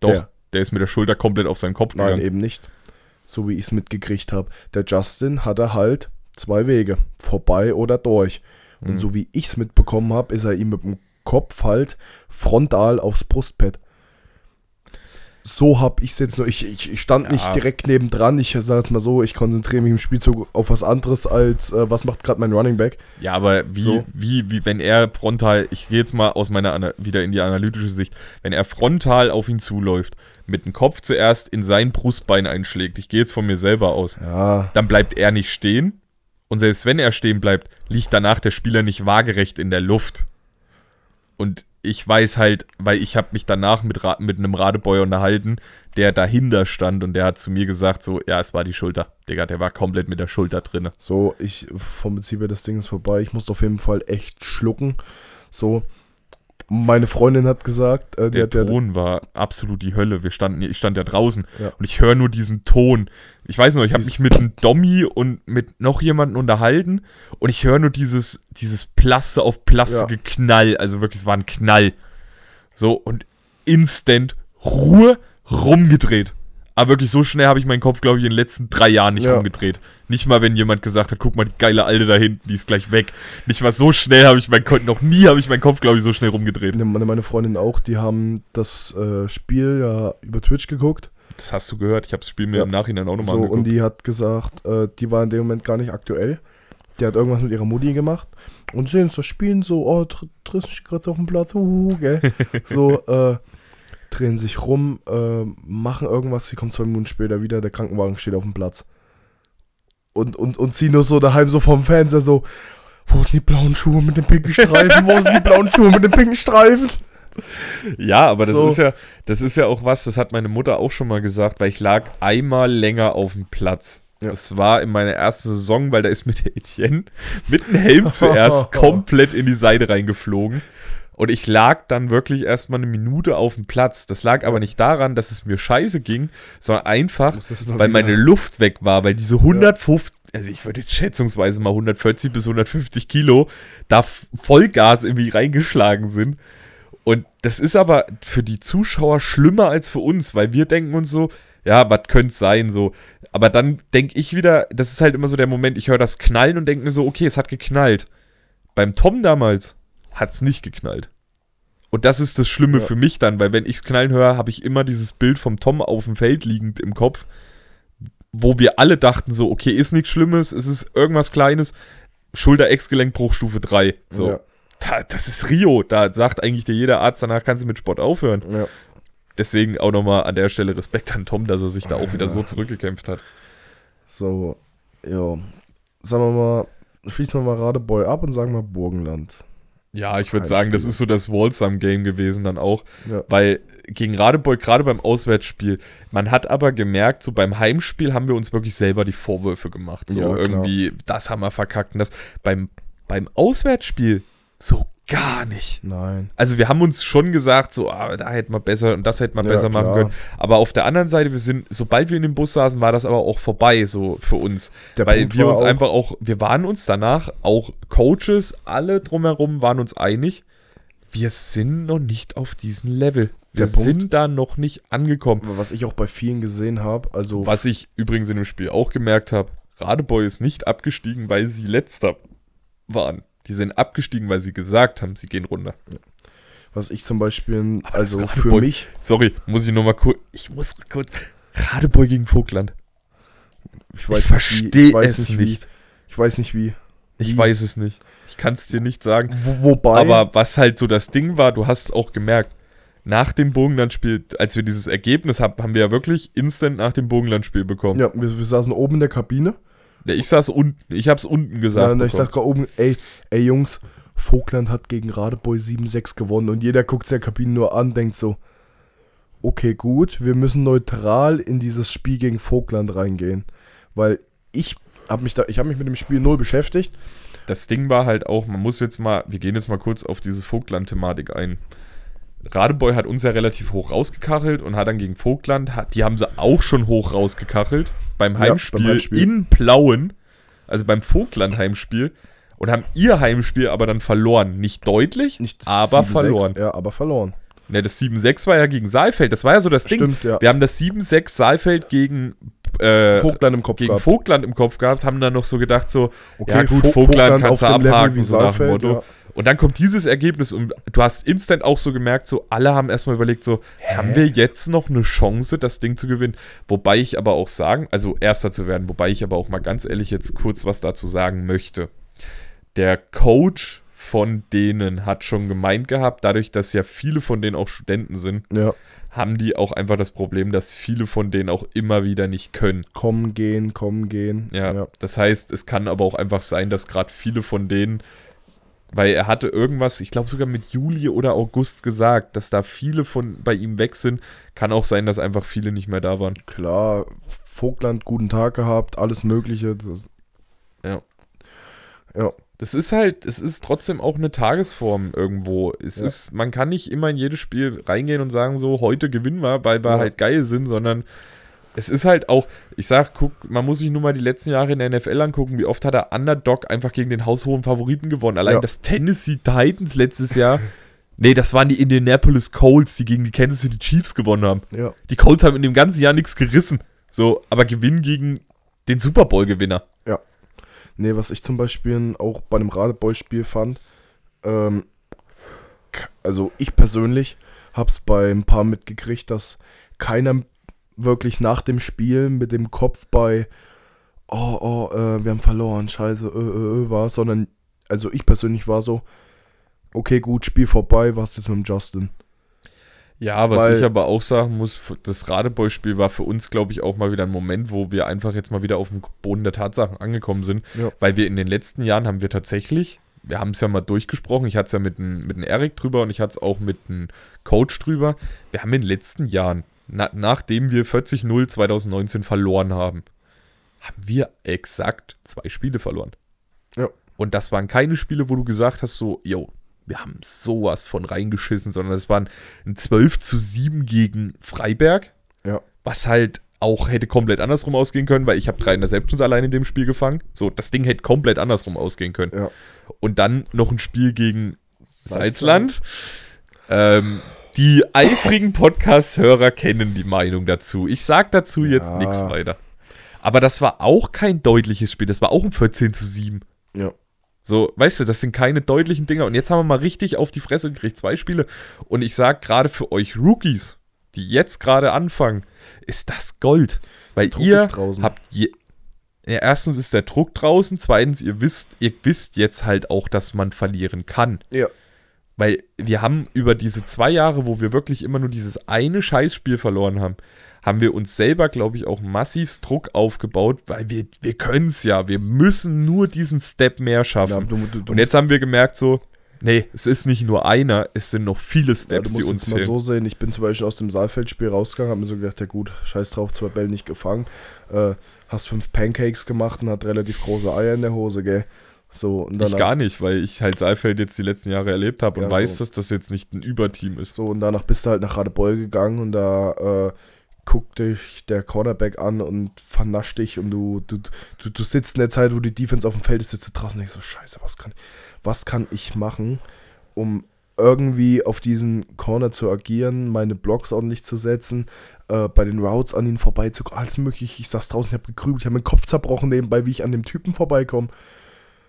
Doch, der- der ist mit der Schulter komplett auf seinen Kopf Nein, gegangen. eben nicht. So wie ich es mitgekriegt habe. Der Justin hatte halt zwei Wege. Vorbei oder durch. Und Mhm. so wie ich es mitbekommen habe, ist er ihm mit dem Kopf halt frontal aufs Brustpad. So habe ich es jetzt nur. Ich, ich, ich stand Ja. nicht direkt nebendran. Ich sage jetzt mal so, ich konzentriere mich im Spielzug auf was anderes als, äh, was macht gerade mein Running Back. Ja, aber wie, So. wie, wie, wenn er frontal, ich gehe jetzt mal aus meiner wieder in die analytische Sicht, wenn er frontal auf ihn zuläuft, mit dem Kopf zuerst in sein Brustbein einschlägt, ich gehe jetzt von mir selber aus, Ja, dann bleibt er nicht stehen. Und selbst wenn er stehen bleibt, liegt danach der Spieler nicht waagerecht in der Luft. Und ich weiß halt, weil ich habe mich danach mit, Ra mit einem Radebeuer unterhalten, der dahinter stand und der hat zu mir gesagt, so, ja, es war die Schulter. Digga, der war komplett mit der Schulter drinne. so, ich vom Prinzip her, das Ding ist vorbei. Ich musste auf jeden Fall echt schlucken. So, meine Freundin hat gesagt, äh, Der hat Ton war absolut die Hölle. Wir standen, ich stand ja draußen Ja. und ich höre nur diesen Ton. Ich weiß noch, ich habe mich mit einem Dommy und mit noch jemandem unterhalten und ich höre nur dieses, dieses Plaste auf Plaste Ja. geknall. Also wirklich, es war ein Knall. So und instant Ruhe rumgedreht. Aber wirklich so schnell habe ich meinen Kopf, glaube ich, in den letzten drei Jahren nicht Ja. rumgedreht. Nicht mal, wenn jemand gesagt hat, guck mal, die geile Alte da hinten, die ist gleich weg. Nicht mal so schnell habe ich meinen Kopf, noch nie habe ich meinen Kopf, glaube ich, so schnell rumgedreht. Ne, meine, meine Freundin auch, die haben das äh, Spiel ja über Twitch geguckt. Das hast du gehört. Ich habe das Spiel mir Ja. im Nachhinein auch nochmal So, und angeguckt. die hat gesagt, äh, die war in dem Moment gar nicht aktuell. Die hat irgendwas mit ihrer Mutti gemacht. Und sehen so spielen, so, oh, Tr- Tristan steht gerade auf dem Platz, uh, gell. so, äh, drehen sich rum, äh, machen irgendwas, sie kommt zwei Minuten später wieder, der Krankenwagen steht auf dem Platz. Und, und, und sie nur so daheim so vom Fernseher so, wo sind die blauen Schuhe mit den pinken Streifen? Wo sind die blauen Schuhe mit den pinken Streifen? Ja, aber das So. ist ja, das ist ja auch was, das hat meine Mutter auch schon mal gesagt, weil ich lag einmal länger auf dem Platz. Ja. Das war in meiner ersten Saison, weil da ist mir der Etienne mit dem Helm zuerst komplett in die Seite reingeflogen. Und ich lag dann wirklich erstmal eine Minute auf dem Platz. Das lag aber nicht daran, dass es mir scheiße ging, sondern einfach, weil meine Luft weg war, weil diese 150, also ich würde jetzt schätzungsweise mal 140 bis 150 Kilo da Vollgas irgendwie reingeschlagen sind. Und das ist aber für die Zuschauer schlimmer als für uns, weil wir denken uns so, ja, was könnte es sein, so. Aber dann denke ich wieder, das ist halt immer so der Moment, ich höre das Knallen und denke mir so, okay, es hat geknallt. Beim Tom damals hat es nicht geknallt. Und das ist das Schlimme Ja. für mich dann, weil wenn ich's knallen höre, habe ich immer dieses Bild vom Tom auf dem Feld liegend im Kopf, wo wir alle dachten so, okay, ist nichts Schlimmes, es ist irgendwas Kleines, Schulter-Ex-Gelenkbruch Stufe 3. So, Ja, da, das ist Rio, da sagt eigentlich dir jeder Arzt, danach kannst du mit Sport aufhören. ja. Deswegen auch nochmal an der Stelle Respekt an Tom, dass er sich da auch wieder so zurückgekämpft hat. So, ja. Sagen wir mal, schließen wir mal Radebeul ab und sagen mal Burgenland. Ja, ich würde sagen, das Spiel. ist so das Wallsam-Game gewesen dann auch. Ja. Weil gegen Radebeul, gerade beim Auswärtsspiel, man hat aber gemerkt, so beim Heimspiel haben wir uns wirklich selber die Vorwürfe gemacht. So Ja, irgendwie, das haben wir verkackt und das. Beim, beim Auswärtsspiel so gar nicht. Nein. Also wir haben uns schon gesagt, so, ah, da hätten wir besser und das hätten wir Ja, besser machen klar. können. Aber auf der anderen Seite, wir sind, sobald wir in dem Bus saßen, war das aber auch vorbei, so für uns. Der Weil Punkt wir uns auch- einfach auch, wir waren uns danach, auch Coaches, alle drumherum waren uns einig, wir sind noch nicht auf diesem Level. Wir Punkt- sind da noch nicht angekommen. Was ich auch bei vielen gesehen habe, also Was ich übrigens in dem Spiel auch gemerkt habe, Radebeul ist nicht abgestiegen, weil sie letzter waren. Die sind abgestiegen, weil sie gesagt haben, sie gehen runter. was ich zum Beispiel, Aber also Radebeul- für mich, Sorry, muss ich nochmal kurz. Ich muss kurz. Radebeul gegen Vogtland. ich Ich weiß versteh nicht, wie, ich weiß es nicht, nicht. Ich weiß nicht wie. Ich Wie? weiß es nicht. Ich kann es dir nicht sagen. Wo, wobei, Aber was halt so das Ding war, du hast es auch gemerkt, nach dem Burgenlandspiel, als wir dieses Ergebnis haben, haben wir ja wirklich instant nach dem Burgenlandspiel bekommen. ja, wir, wir saßen oben in der Kabine. Ich saß unten, ich hab's unten gesagt. Ja, ich sag gerade oben, ey, ey Jungs, Vogtland hat gegen Radebeul 7-6 gewonnen und jeder guckt sich der Kabine nur an, denkt so, okay, gut, wir müssen neutral in dieses Spiel gegen Vogtland reingehen. Weil ich habe mich da, ich habe mich mit dem Spiel null beschäftigt. das Ding war halt auch, man muss jetzt mal, wir gehen jetzt mal kurz auf diese Vogtland-Thematik ein. Radebeul hat uns ja relativ hoch rausgekachelt und hat dann gegen Vogtland, hat, die haben sie auch schon hoch rausgekachelt beim Ja, Heimspiel, beim Heimspiel. in Plauen, also beim Vogtland-Heimspiel und haben ihr Heimspiel aber dann verloren. Nicht deutlich, Nicht aber 7-6, verloren. Ja, aber verloren. Ne, das 7-6 war ja gegen Saalfeld, das war ja so das Ding. Stimmt, ja. Wir haben das 7-6 Saalfeld gegen, äh, Vogtland im Kopf gegen gehabt. Vogtland im Kopf gehabt, haben dann noch so gedacht, so, Okay, ja gut, Vo- Vogtland, Vogtland kannst du abhaken, wie so nach dem Motto. ja. Und dann kommt dieses Ergebnis und du hast instant auch so gemerkt, so alle haben erstmal überlegt, so, haben wir jetzt noch eine Chance, das Ding zu gewinnen? Wobei ich aber auch sagen, also Erster zu werden, wobei ich aber auch mal ganz ehrlich jetzt kurz was dazu sagen möchte. Der Coach von denen hat schon gemeint gehabt, dadurch, dass ja viele von denen auch Studenten sind, Ja, haben die auch einfach das Problem, dass viele von denen auch immer wieder nicht können. kommen, gehen, kommen, gehen. Ja, das heißt, es kann aber auch einfach sein, dass gerade viele von denen, weil er hatte irgendwas, ich glaube sogar mit Juli oder August gesagt, dass da viele von bei ihm weg sind. Kann auch sein, dass einfach viele nicht mehr da waren. Klar, Vogtland guten Tag gehabt, alles Mögliche. Das, Ja. ja, Das ist halt, es ist trotzdem auch eine Tagesform irgendwo. Es Ja. ist, man kann nicht immer in jedes Spiel reingehen und sagen, so, heute gewinnen wir, weil wir Ja. halt geil sind, sondern es ist halt auch, ich sag, guck, man muss sich nur mal die letzten Jahre in der NFL angucken, wie oft hat der Underdog einfach gegen den haushohen Favoriten gewonnen. Allein Ja. das Tennessee Titans letztes Jahr, nee, das waren die Indianapolis Colts, die gegen die Kansas City Chiefs gewonnen haben. ja. Die Colts haben in dem ganzen Jahr nichts gerissen. So, aber gewinnen gegen den Super Bowl-Gewinner. Nee, was ich zum Beispiel auch bei einem Radebeul-Spiel fand, ähm, also ich persönlich hab's bei ein paar mitgekriegt, dass keiner wirklich nach dem Spiel mit dem Kopf bei oh, oh, äh, wir haben verloren, scheiße, äh, äh, äh, war, sondern, also ich persönlich war so, okay, gut, Spiel vorbei, was jetzt mit dem Justin? Ja, was Weil- ich aber auch sagen muss, das Radebeul-Spiel war für uns, glaube ich, auch mal wieder ein Moment, wo wir einfach jetzt mal wieder auf dem Boden der Tatsachen angekommen sind. Ja. Weil wir in den letzten Jahren haben wir tatsächlich, wir haben es ja mal durchgesprochen, ich hatte es ja mit dem mit Erik drüber und ich hatte es auch mit dem Coach drüber. Wir haben in den letzten Jahren, na, nachdem wir 40-0 2019 verloren haben, haben wir exakt zwei Spiele verloren. Ja. Und das waren keine Spiele, wo du gesagt hast, so, yo, wir haben sowas von reingeschissen, sondern es waren ein 12 zu 7 gegen Freiberg, Ja. was halt auch hätte komplett andersrum ausgehen können, weil ich habe drei Interceptions allein in dem Spiel gefangen. So, das Ding hätte komplett andersrum ausgehen können. Ja. Und dann noch ein Spiel gegen Salzland. Salzland. Ähm, die eifrigen Podcast-Hörer kennen die Meinung dazu. Ich sag dazu jetzt Ja. nichts weiter. Aber das war auch kein deutliches Spiel. Das war auch ein 14 zu 7. Ja. So, weißt du, das sind keine deutlichen Dinger. Und jetzt haben wir mal richtig auf die Fresse gekriegt. Zwei Spiele. Und ich sag gerade für euch Rookies, die jetzt gerade anfangen, ist das Gold. Weil Druck ihr habt je, ja, erstens ist der Druck draußen, zweitens, ihr wisst, ihr wisst jetzt halt auch, dass man verlieren kann. Ja. Weil wir haben über diese zwei Jahre, wo wir wirklich immer nur dieses eine Scheißspiel verloren haben, haben wir uns selber, glaube ich, auch massivst Druck aufgebaut, weil wir, wir können es ja. Wir müssen nur diesen Step mehr Ja, schaffen. du, du, du Und jetzt haben wir gemerkt, so, nee, es ist nicht nur einer, es sind noch viele Ja, Steps, du die uns jetzt mal fehlen. so sehen, ich bin zum Beispiel aus dem Saalfeldspiel rausgegangen, habe mir so gedacht, ja gut, scheiß drauf, zwei Bälle nicht gefangen. Äh, hast fünf Pancakes gemacht und hat relativ große Eier in der Hose, gell? So, und ich danach, gar nicht, weil ich halt Saalfeld jetzt die letzten Jahre erlebt habe und Ja, weiß, so. dass das jetzt nicht ein Überteam ist. so, und danach bist du halt nach Radebeul gegangen und da äh, guckt dich der Cornerback an und vernascht dich und du, du, du, du sitzt in der Zeit, wo die Defense auf dem Feld ist, sitzt du draußen und denkst so, scheiße, was kann, was kann ich machen, um irgendwie auf diesen Corner zu agieren, meine Blocks ordentlich zu setzen, äh, bei den Routes an ihn vorbeizukommen, alles mögliche. Ich saß draußen, ich habe gegrübelt, ich habe meinen Kopf zerbrochen nebenbei, wie ich an dem Typen vorbeikomme.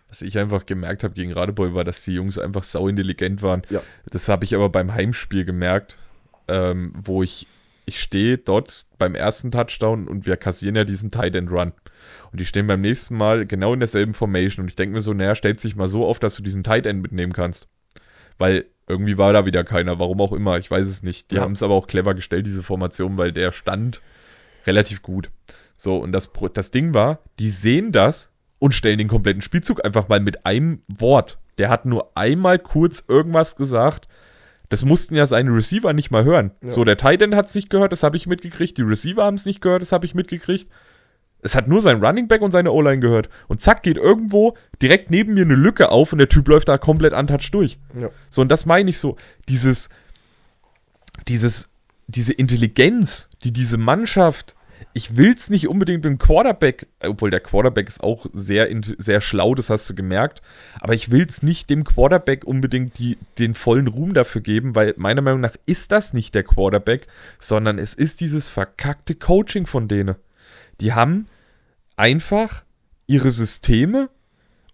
Was ich einfach gemerkt habe gegen Radebeul war, dass die Jungs einfach sau intelligent waren. Ja. Das habe ich aber beim Heimspiel gemerkt, ähm, wo ich, ich stehe dort beim ersten Touchdown und wir kassieren ja diesen Tight End Run. Und die stehen beim nächsten Mal genau in derselben Formation. Und ich denke mir so, naja, stellt sich mal so auf, dass du diesen Tight End mitnehmen kannst. Weil irgendwie war da wieder keiner, warum auch immer, ich weiß es nicht. Die Ja. haben es aber auch clever gestellt, diese Formation, weil der stand relativ gut. So, und das, das Ding war, die sehen das und stellen den kompletten Spielzug einfach mal mit einem Wort. Der hat nur einmal kurz irgendwas gesagt. Das mussten ja seine Receiver nicht mal hören. Ja. So, der Tight End hat es nicht gehört, das habe ich mitgekriegt. Die Receiver haben es nicht gehört, das habe ich mitgekriegt. Es hat nur sein Running Back und seine O-Line gehört. Und zack, geht irgendwo direkt neben mir eine Lücke auf und der Typ läuft da komplett untouched durch. Ja. So, und das meine ich so. Dieses, dieses, diese Intelligenz, die diese Mannschaft, ich will es nicht unbedingt dem Quarterback, obwohl der Quarterback ist auch sehr, sehr schlau, das hast du gemerkt, aber ich will es nicht dem Quarterback unbedingt die, den vollen Ruhm dafür geben, weil meiner Meinung nach ist das nicht der Quarterback, sondern es ist dieses verkackte Coaching von denen. Die haben einfach ihre Systeme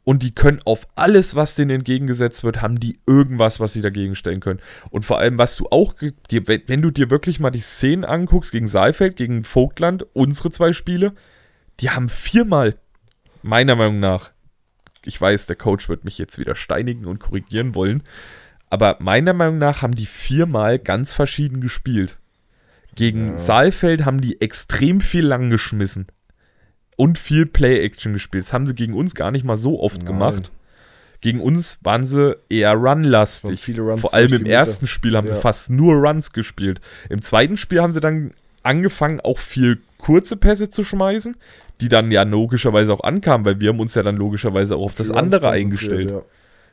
und die können auf alles, was denen entgegengesetzt wird, haben die irgendwas, was sie dagegen stellen können. Und vor allem, was du auch, ge- dir, wenn, wenn du dir wirklich mal die Szenen anguckst, gegen Saalfeld, gegen Vogtland, unsere zwei Spiele, die haben viermal, meiner Meinung nach, ich weiß, der Coach wird mich jetzt wieder steinigen und korrigieren wollen, aber meiner Meinung nach haben die viermal ganz verschieden gespielt. Gegen Ja. Saalfeld haben die extrem viel lang geschmissen und viel Play-Action gespielt. Das haben sie gegen uns gar nicht mal so oft Nein. gemacht. Gegen uns waren sie eher run-lastig. Vor allem im ersten Spiel haben sie Ja. fast nur Runs gespielt. Im zweiten Spiel haben sie dann angefangen, auch viel kurze Pässe zu schmeißen, die dann ja logischerweise auch ankamen, weil wir haben uns ja dann logischerweise auch auf das andere eingestellt. Ja.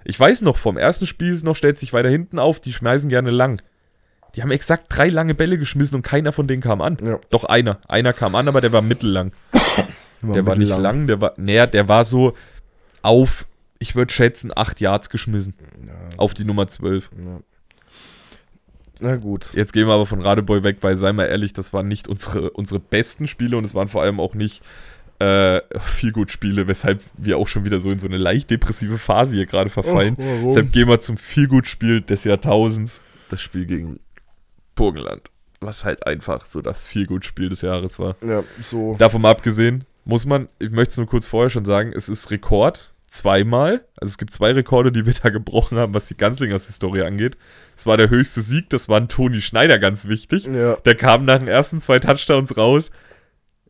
Ich weiß noch, vom ersten Spiel ist noch, stellt sich weiter hinten auf, die schmeißen gerne lang. Die haben exakt drei lange Bälle geschmissen und keiner von denen kam an. Ja. Doch einer. Einer kam an, aber der war mittellang. Der war nicht lang, der war, näher, der war so auf, ich würde schätzen, 8 Yards geschmissen. Ja, Auf die Nummer 12. ja. Na gut. Jetzt gehen wir aber von Radebeul weg, weil, sei mal ehrlich, das waren nicht unsere, unsere besten Spiele und es waren vor allem auch nicht äh, viel gut Spiele, weshalb wir auch schon wieder so in so eine leicht depressive Phase hier gerade verfallen. Oh? Deshalb gehen wir zum viel gut Spiel des Jahrtausends. Das Spiel gegen Burgenland. Was halt einfach so das viel gut Spiel des Jahres war. Ja, so. Davon mal abgesehen, muss man, ich möchte es nur kurz vorher schon sagen, es ist Rekord zweimal. Also es gibt zwei Rekorde, die wir da gebrochen haben, was die Ganzlingers Historie angeht. Es war der höchste Sieg, das war ein Toni Schneider, ganz wichtig. Ja. Der kam nach den ersten zwei Touchdowns raus.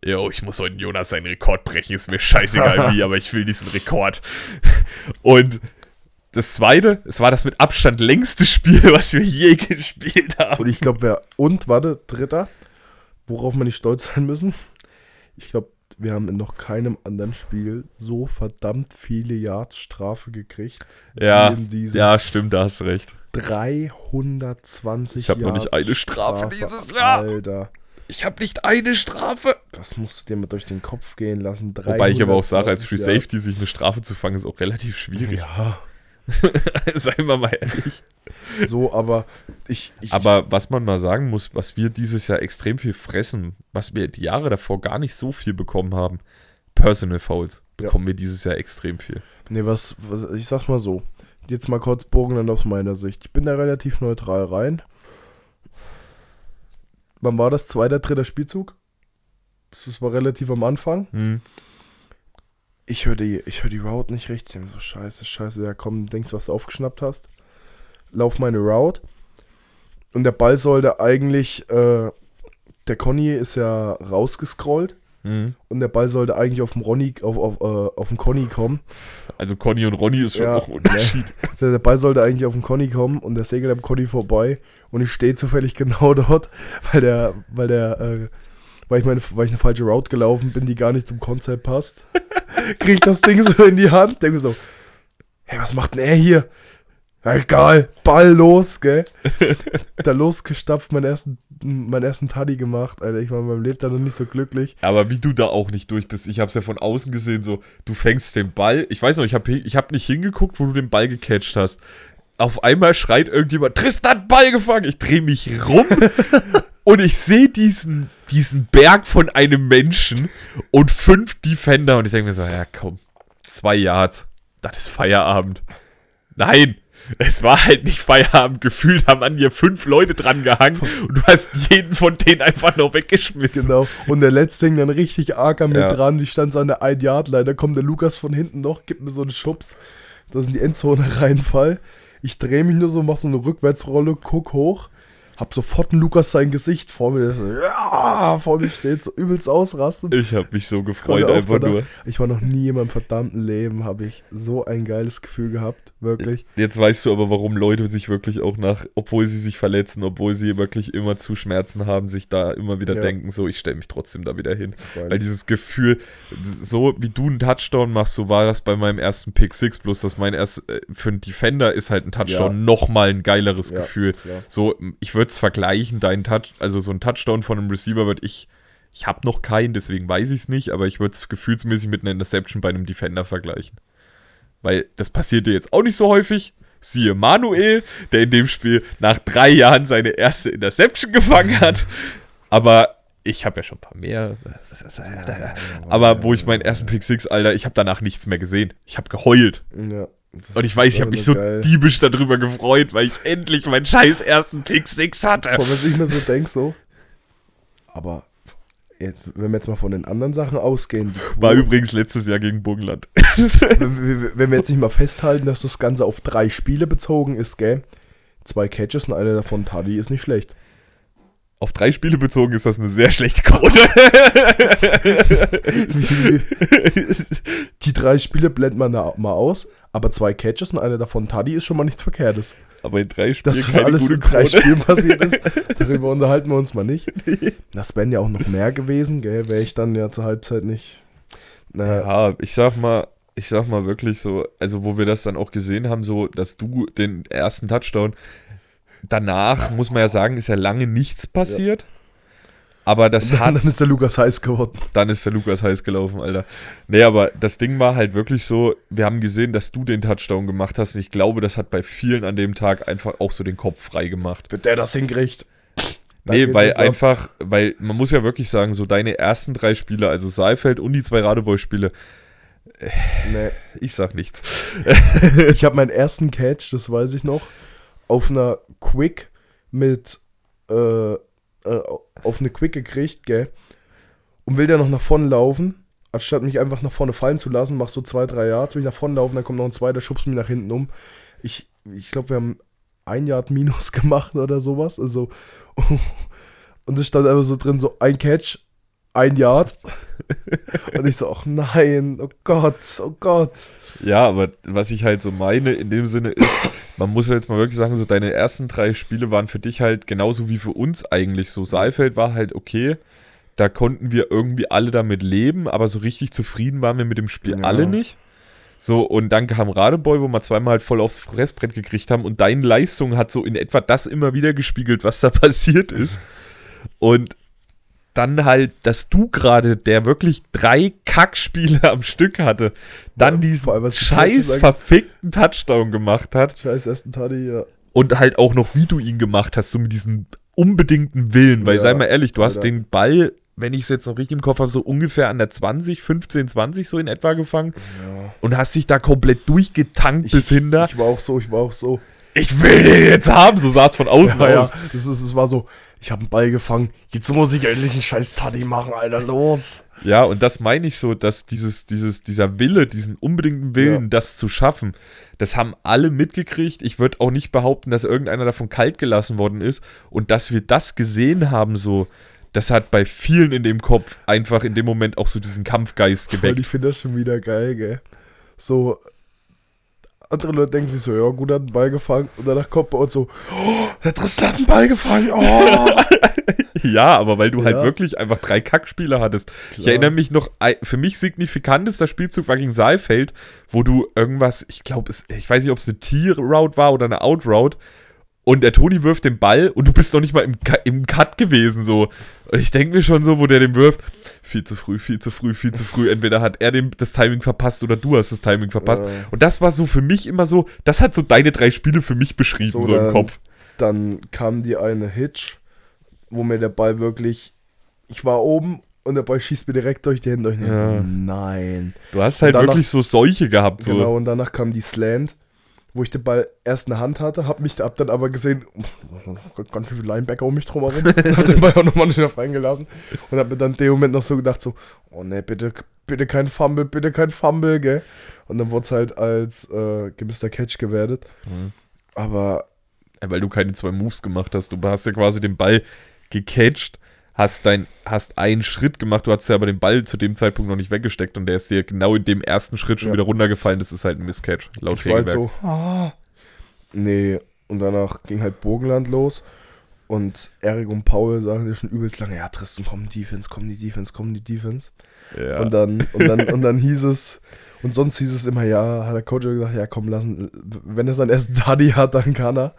Jo, ich muss heute Jonas seinen Rekord brechen, ist mir scheißegal wie, aber ich will diesen Rekord. Und das zweite, es war das mit Abstand längste Spiel, was wir je gespielt haben. Und ich glaube, wer. Und, warte, dritter, worauf wir nicht stolz sein müssen. Ich glaube, wir haben in noch keinem anderen Spiel so verdammt viele Yards Strafe gekriegt. Ja, ja, stimmt, da hast du recht. 320 Ich hab noch nicht Yards eine Strafe dieses Jahr. Alter, Ich habe nicht eine Strafe. das musst du dir mal durch den Kopf gehen lassen. Wobei ich aber auch sage, als Free 320 Safety sich eine Strafe zu fangen, ist auch relativ schwierig. Ja, Seien wir mal ehrlich. so, aber ich. ich Aber was man mal sagen muss, was wir dieses Jahr extrem viel fressen, was wir die Jahre davor gar nicht so viel bekommen haben, Personal Fouls. bekommen wir dieses Jahr extrem viel. Nee, was, was, ich sag's mal so. Jetzt mal kurz Burgenland aus meiner Sicht. Ich bin da relativ neutral rein. Wann war das? Zweiter, dritter Spielzug? Das war relativ am Anfang. Hm. Ich höre die, ich hör die Route nicht richtig. Ich denk so, scheiße, scheiße, ja komm, denkst, was du aufgeschnappt hast. Lauf meine Route. Und der Ball sollte eigentlich, äh, der Conny ist ja rausgescrollt. Hm. Und der Ball sollte eigentlich auf dem Ronny, auf, auf, äh, auf den Conny kommen. Also Conny und Ronny ist schon Ja, noch ein Unterschied. Der, der Ball sollte eigentlich auf den Conny kommen und der segelt am Conny vorbei. Und ich stehe zufällig genau dort, weil der, weil der, äh, weil ich, meine, weil ich eine falsche Route gelaufen bin, die gar nicht zum Konzept passt. Krieg ich das Ding so in die Hand, denke mir so, hey, was macht denn er hier? Egal, Ball los, gell? da losgestapft, meinen ersten, meinen ersten Tuddy gemacht, Alter. Ich war in meinem Leben da noch nicht so glücklich. Aber wie du da auch nicht durch bist, ich habe es ja von außen gesehen, so, du fängst den Ball, ich weiß noch, ich habe ich hab nicht hingeguckt, wo du den Ball gecatcht hast. Auf einmal schreit irgendjemand, Tristan, Ball gefangen. Ich drehe mich rum und ich sehe diesen, diesen Berg von einem Menschen und fünf Defender und ich denke mir so, ja komm, zwei Yards, das ist Feierabend. Nein, es war halt nicht Feierabend. Gefühlt haben an dir fünf Leute dran gehangen und du hast jeden von denen einfach noch weggeschmissen. Genau. Und der letzte hing dann richtig arg an mir Ja. dran. Ich stand so an der 1 Yard Line. Da kommt der Lukas von hinten noch, gibt mir so einen Schubs, dass in die Endzone reinfall. Ich drehe mich nur so, mach so eine Rückwärtsrolle, guck hoch. Hab sofort Lukas sein Gesicht vor mir, so, ja, vor mir steht, so übelst ausrasten. Ich habe mich so gefreut, einfach danach- nur. Ich war noch nie in meinem verdammten Leben, habe ich so ein geiles Gefühl gehabt, wirklich. Jetzt weißt du aber, warum Leute sich wirklich auch nach, obwohl sie sich verletzen, obwohl sie wirklich immer zu Schmerzen haben, sich da immer wieder Ja. denken, so, ich stelle mich trotzdem da wieder hin. Weil- dieses Gefühl, so wie du einen Touchdown machst, so war das bei meinem ersten Pick 6, bloß dass mein erst, äh, für einen Defender ist halt ein Touchdown Ja. noch mal ein geileres Ja, Gefühl. klar. So, ich würde es vergleichen, dein Touch, also so ein Touchdown von einem Receiver würde ich, ich habe noch keinen, deswegen weiß ich es nicht, aber ich würde es gefühlsmäßig mit einer Interception bei einem Defender vergleichen. Weil das passiert dir jetzt auch nicht so häufig. Siehe Manuel, der in dem Spiel nach drei Jahren seine erste Interception gefangen hat. Aber ich habe ja schon ein paar mehr. Aber wo ich meinen ersten Pick 6, Alter, ich habe danach nichts mehr gesehen. Ich habe geheult. Ja, das Und ich weiß, ich habe mich so geil. diebisch darüber gefreut, weil ich endlich meinen scheiß ersten Pick 6 hatte. Boah, was ich mir so denke, so. Aber jetzt, wenn wir jetzt mal von den anderen Sachen ausgehen, War übrigens letztes Jahr gegen Burgenland. wenn, wir- wenn wir jetzt nicht mal festhalten, dass das Ganze auf drei Spiele bezogen ist, gell? Zwei Catches und einer davon Taddy ist nicht schlecht. Auf drei Spiele bezogen ist das eine sehr schlechte Quote. Die drei Spiele blenden wir na- mal aus, aber zwei Catches und einer davon Taddy ist schon mal nichts Verkehrtes. Aber in drei Spielen Dass das alles in drei Quote. Spielen passiert ist, darüber unterhalten wir uns mal nicht. Das wären ja auch noch mehr gewesen, gell? Wäre ich dann ja zur Halbzeit nicht. Na, Ja, ich sag mal, ich sag mal wirklich so, also wo wir das dann auch gesehen haben, so, dass du den ersten Touchdown, danach muss man ja sagen, ist ja lange nichts passiert. Aber das und hat dann ist der Lukas heiß geworden. dann ist der Lukas heiß gelaufen, Alter. Nee, aber das Ding war halt wirklich so, wir haben gesehen, dass du den Touchdown gemacht hast und ich glaube, das hat bei vielen an dem Tag einfach auch so den Kopf frei gemacht. Wird der das hinkriegt? Dann Nee, weil einfach, weil man muss ja wirklich sagen, so deine ersten drei Spiele, also Saalfeld und die zwei Radebeul-Spiele, Nee. ich sag nichts. Ich habe meinen ersten Catch, das weiß ich noch, auf einer Quick mit äh, äh, auf eine Quick gekriegt, gell? Und will der noch nach vorne laufen, anstatt mich einfach nach vorne fallen zu lassen, machst du zwei, drei Yards, will ich nach vorne laufen, dann kommt noch ein zweiter, schubst mich nach hinten um. Ich, ich glaube, wir haben ein Yard Minus gemacht oder sowas. Also, und es stand einfach so drin, so ein Catch, ein Yard. Und ich so, ach nein, oh Gott, oh Gott. Ja, aber was ich halt so meine in dem Sinne ist, man muss ja jetzt mal wirklich sagen, so deine ersten drei Spiele waren für dich halt genauso wie für uns eigentlich so. Saalfeld war halt okay, da konnten wir irgendwie alle damit leben, aber so richtig zufrieden waren wir mit dem Spiel Ja. alle nicht. So, und dann kam Radebeul, wo wir zweimal halt voll aufs Fressbrett gekriegt haben und deine Leistung hat so in etwa das immer wieder gespiegelt, was da passiert ist. Und dann halt, dass du gerade, der wirklich drei Kackspiele am Stück hatte, dann Ja, diesen scheiß verfickten Touchdown gemacht hat Scheiß ersten Taddy, ja. und halt auch noch, wie du ihn gemacht hast, so mit diesem unbedingten Willen, weil Ja, sei mal ehrlich, du hast Alter. den Ball wenn ich es jetzt noch richtig im Kopf habe, so ungefähr an der 20, 15, 20 so in etwa gefangen. Ja. Und hast dich da komplett durchgetankt bis hin da. Ich war auch so, ich war auch so. Ich will den jetzt haben, so sah es von außen Ja, ja. aus. Das ist, es war so, ich habe einen Ball gefangen. Jetzt muss ich endlich einen scheiß Taddy machen, Alter, los. Ja, und das meine ich so, dass dieses, dieses, dieser Wille, diesen unbedingten Willen, Ja. das zu schaffen, das haben alle mitgekriegt. Ich würde auch nicht behaupten, dass irgendeiner davon kalt gelassen worden ist. Und dass wir das gesehen haben, so, das hat bei vielen in dem Kopf einfach in dem Moment auch so diesen Kampfgeist geweckt. ich finde das schon wieder geil, gell. So, andere Leute denken sich so, ja gut, hat einen Ball gefangen. Und danach kommt bei uns so, oh, der Tristan hat einen Ball gefangen, oh. Ja, aber weil du halt Ja. wirklich einfach drei Kackspieler hattest. Ich Klar. erinnere mich noch, für mich signifikantester Spielzug war gegen Saalfeld, wo du irgendwas, ich glaube, ich weiß nicht, ob es eine T-Route war oder eine Out-Route. Und der Toni wirft den Ball und du bist noch nicht mal im, im Cut gewesen, so. Und ich denke mir schon so, wo der den wirft, viel zu früh, viel zu früh, viel zu früh. Entweder hat er dem das Timing verpasst oder du hast das Timing verpasst. Ja. Und das war so für mich immer so, das hat so deine drei Spiele für mich beschrieben, so, So, im dann- Kopf. Dann kam die eine Hitch, wo mir der Ball wirklich, ich war oben und der Ball schießt mir direkt durch die Hände. Und Ja. so, nein. Du hast halt danach- wirklich so Seuche gehabt, so. Genau, und danach kam die Slant, wo ich den Ball erst in der Hand hatte, hab mich hab dann aber gesehen, oh, ganz schön viel Linebacker um mich drum herum, hab den Ball auch nochmal nicht auf reingelassen und hab mir dann in dem Moment noch so gedacht, so, oh ne, bitte, bitte kein Fumble, bitte kein Fumble, gell. Und dann wurde es halt als äh, gemisster Catch gewertet. Mhm. Aber Ja, weil du keine zwei Moves gemacht hast. Du hast ja quasi den Ball gecatcht, hast, dein, hast einen Schritt gemacht, du hast ja aber den Ball zu dem Zeitpunkt noch nicht weggesteckt und der ist dir genau in dem ersten Schritt schon Ja. wieder runtergefallen. Das ist halt ein Misscatch, laut ich war halt Regelwerk. so, ah. Nee, und danach ging halt Burgenland los. Und Erik und Paul sagen dir schon übelst lange, ja, Tristan, komm, Defense, komm, die Defense, komm, die Defense. Ja. Und dann, und dann, und dann hieß es, und sonst hieß es immer, ja, hat der Coach gesagt, ja, komm, lassen, wenn er seinen ersten Daddy hat, dann kann er.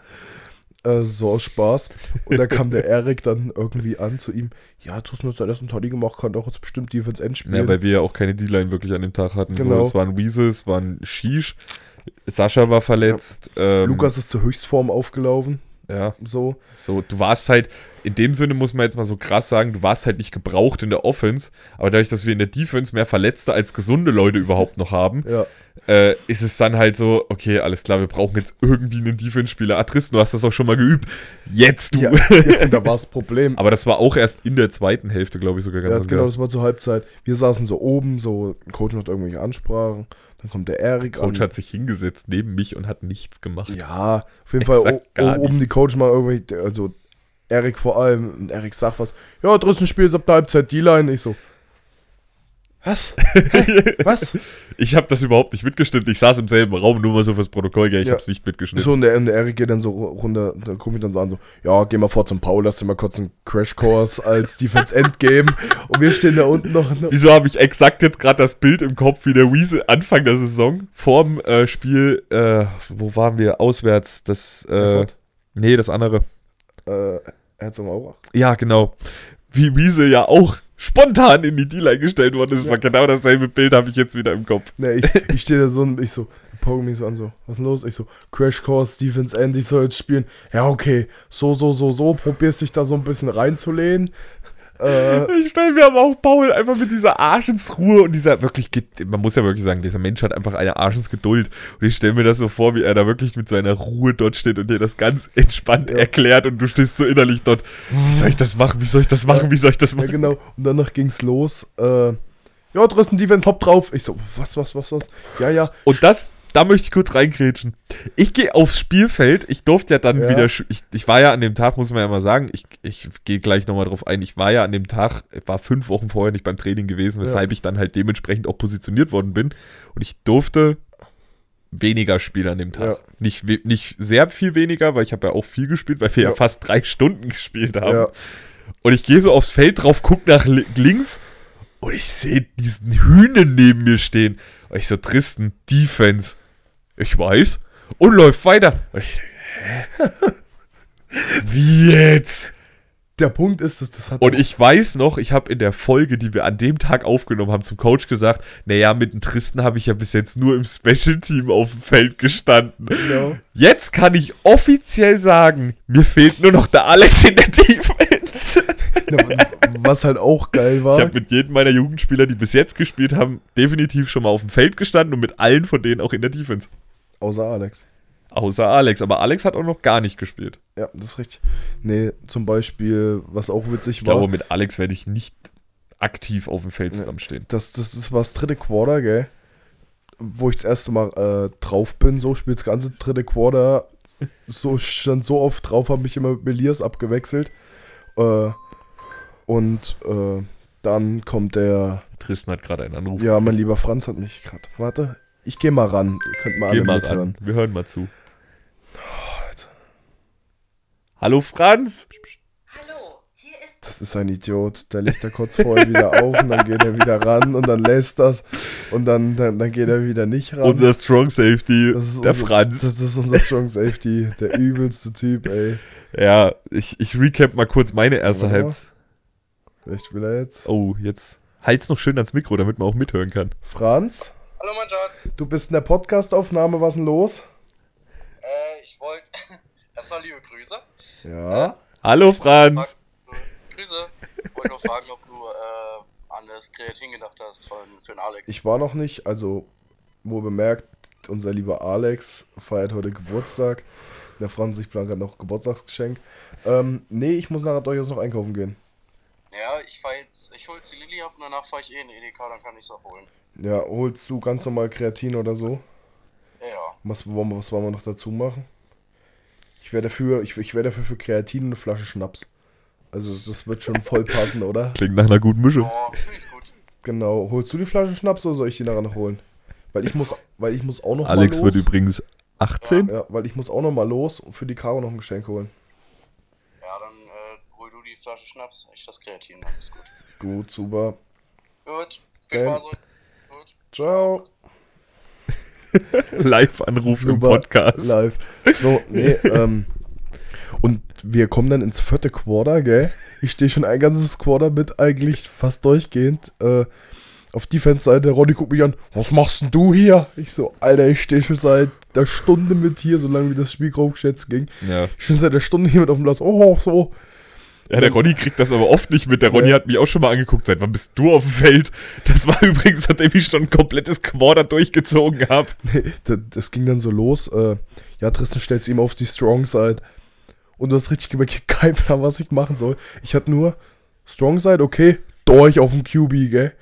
Äh, so aus Spaß. Und da kam der Erik dann irgendwie an zu ihm, ja, Tristan hat seinen ersten Toddy gemacht, kann doch jetzt bestimmt Defense End spielen. ja, weil wir ja auch keine D-Line wirklich an dem Tag hatten. Genau. So, es waren Weasel, es waren Shish, Sascha war verletzt. Ähm, Lukas ist zur Höchstform aufgelaufen, Ja, so. so, du warst halt, in dem Sinne muss man jetzt mal so krass sagen, du warst halt nicht gebraucht in der Offense, aber dadurch, dass wir in der Defense mehr Verletzte als gesunde Leute überhaupt noch haben, Ja, äh, ist es dann halt so, okay, alles klar, wir brauchen jetzt irgendwie einen Defense-Spieler. Ah, Tristan, du hast das auch schon mal geübt. Jetzt du. ja, ja da war das Problem. Aber das war auch erst in der zweiten Hälfte, glaube ich, sogar ganz Ja, genau, das war zur Halbzeit. Wir saßen so oben, so, ein Coach macht irgendwelche Ansprachen, dann kommt der Erik Coach an. hat sich hingesetzt neben mich und hat nichts gemacht. Ja, auf jeden Exakt Fall oben die nichts. Coach mal irgendwie, also Erik vor allem, und Erik sagt was, ja, draußen spielt ab der Halbzeit die Line. Ich so, was? Hä? was? Ich habe das überhaupt nicht mitgeschnitten. Ich saß im selben Raum, nur mal so fürs Protokoll, gell, ich Ja. habe es nicht mitgeschnitten. So, und der, und der Erik geht dann so runter, da gucke ich dann so an, so, ja, geh mal vor zum Paul, lass dir mal kurz einen Crashkurs als Defense End geben. Und wir stehen da unten noch. noch Wieso habe ich exakt jetzt gerade das Bild im Kopf, wie der Weasel Anfang der Saison vorm äh, Spiel, äh, wo waren wir? Auswärts, das, äh, nee, das andere. Äh, Herzogenaurach. Ja, genau. Wie Wiese ja auch spontan in die D-Line gestellt worden ist. Ja. war genau dasselbe Bild, habe ich jetzt wieder im Kopf. Ne, ich, ich stehe da so und ich so, poke mich so an, so, was ist denn los? Ich so, Crash Course, Defense End, ich soll jetzt spielen. Ja, okay, so, so, so, so, probierst dich da so ein bisschen reinzulehnen. Äh, Ich stelle mir aber auch Paul einfach mit dieser Arschensruhe und dieser wirklich, man muss ja wirklich sagen, dieser Mensch hat einfach eine Arschensgeduld. Und ich stelle mir das so vor, wie er da wirklich mit seiner Ruhe dort steht und dir das ganz entspannt Ja. erklärt und du stehst so innerlich dort. Wie soll ich das machen? Wie soll ich das machen? Wie soll ich das ja, machen? genau. Und danach ging's los. Äh, ja, draußen Defense, hopp drauf. Ich so, was, was, was, was? Ja, ja. Und das, da möchte ich kurz reingrätschen. Ich gehe aufs Spielfeld. Ich durfte ja dann Ja. wieder. Ich, ich war ja an dem Tag, muss man ja mal sagen, ich, ich gehe gleich nochmal drauf ein. Ich war ja an dem Tag, war fünf Wochen vorher nicht beim Training gewesen, weshalb ich dann halt dementsprechend auch positioniert worden bin. Und ich durfte weniger spielen an dem Tag. Ja. Nicht, nicht sehr viel weniger, weil ich habe ja auch viel gespielt, weil wir ja, Ja. fast drei Stunden gespielt haben. Ja, Und ich gehe so aufs Feld drauf, guck nach li links und ich sehe diesen Hühnen neben mir stehen. Und ich so, Tristan, Defense. Ich weiß. Und läuft weiter. Und ich denke, hä? Wie jetzt? der Punkt ist, dass das hat. Und ich weiß noch, ich habe in der Folge, die wir an dem Tag aufgenommen haben, zum Coach gesagt, naja, mit dem Tristan habe ich ja bis jetzt nur im Special Team auf dem Feld gestanden. Genau. Jetzt kann ich offiziell sagen, mir fehlt nur noch der Alex in der Defense. Was halt auch geil war. Ich habe mit jedem meiner Jugendspieler, die bis jetzt gespielt haben, definitiv schon mal auf dem Feld gestanden und mit allen von denen auch in der Defense. Außer Alex. Außer Alex. Aber Alex hat auch noch gar nicht gespielt. Ja, das ist richtig. Nee, zum Beispiel, was auch witzig Ich war. glaube, mit Alex werde ich nicht aktiv auf dem Feld zusammenstehen. Das, das, das war das dritte Quarter, gell? Wo ich das erste Mal äh, drauf bin, so spielt das ganze dritte Quarter. So stand so oft drauf, habe mich immer mit Melias abgewechselt. Äh, und äh, dann kommt der. Tristan hat gerade einen Anruf. Ja, mein lieber Franz hat mich gerade. Warte, ich gehe mal ran. Ihr könnt mal Geh alle mal mithören. ran. Wir hören mal zu. Hallo Franz. Hallo, hier ist Das ist ein Idiot. Der legt da kurz vorher wieder auf und dann geht er wieder ran und dann lässt das und dann, dann, dann geht er wieder nicht ran. Unser Strong Safety, der unser- Franz. Das ist unser Strong Safety, der übelste Typ, ey. Ja, ich, ich recap mal kurz meine erste mal. Halbzeit. Vielleicht will er jetzt. Oh, jetzt halt's noch schön ans Mikro, damit man auch mithören kann. Franz, Hallo mein Schatz. du bist in der Podcastaufnahme, was denn los? Äh, ich wollte erstmal liebe Grüße. Ja. Hallo Franz. Grüße. Wollte nur fragen, ob du äh, an das Kreatin gedacht hast von, für den Alex. Ich war noch nicht, also, wo bemerkt, unser lieber Alex feiert heute Geburtstag. Der Franz sich plant noch Geburtstagsgeschenk. Ähm, nee, ich muss nachher durchaus noch einkaufen gehen. ja, ich fahr jetzt, ich hol jetzt die Lilly ab und danach fahre ich eh in den EDK, dann kann ich es abholen. Ja, holst du ganz normal Kreatin oder so? Ja, ja. Was wollen wir, was wollen wir noch dazu machen? Ich wäre dafür, ich, ich wäre dafür für Kreatin und eine Flasche Schnaps. Also das, wird schon voll passen, oder? Klingt nach einer guten Mischung. Oh, finde ich gut. Genau. Holst du die Flasche Schnaps oder soll ich die nachher noch holen? Weil ich muss, weil ich muss auch noch Alex mal wird übrigens 18. Ja, weil ich muss auch noch mal los und für die Caro noch ein Geschenk holen. Ja, dann äh, hol du die Flasche Schnaps, ich das Kreatin, ist gut. Gut, super. Gut, viel. Spaß. euch. Gut. Ciao. Live-Anruf im Super. Podcast. Live. So, nee, ähm. Und wir kommen dann ins vierte Quarter, gell? Ich stehe schon ein ganzes Quarter mit, eigentlich fast durchgehend. Äh, auf Defense-Seite, Ronny guckt mich an, was machst denn du hier? Ich so, Alter, ich stehe schon seit der Stunde mit hier, solange wie das Spiel grob geschätzt ging. Ja. Ich bin seit der Stunde hier mit auf dem Platz. Oh, so. ja, der Ronny kriegt das aber oft nicht mit. Der Ronny Ja. hat mich auch schon mal angeguckt, seit wann bist du auf dem Feld? Das war übrigens, nachdem ich schon ein komplettes Quarter durchgezogen habe. Nee, das, ging dann so los. Äh, ja, Tristan stellt sich ihm auf die Strong Side. Und du hast richtig gemerkt, keinen Plan, was ich machen soll. Ich hatte nur Strong Side, okay, durch auf dem QB, gell?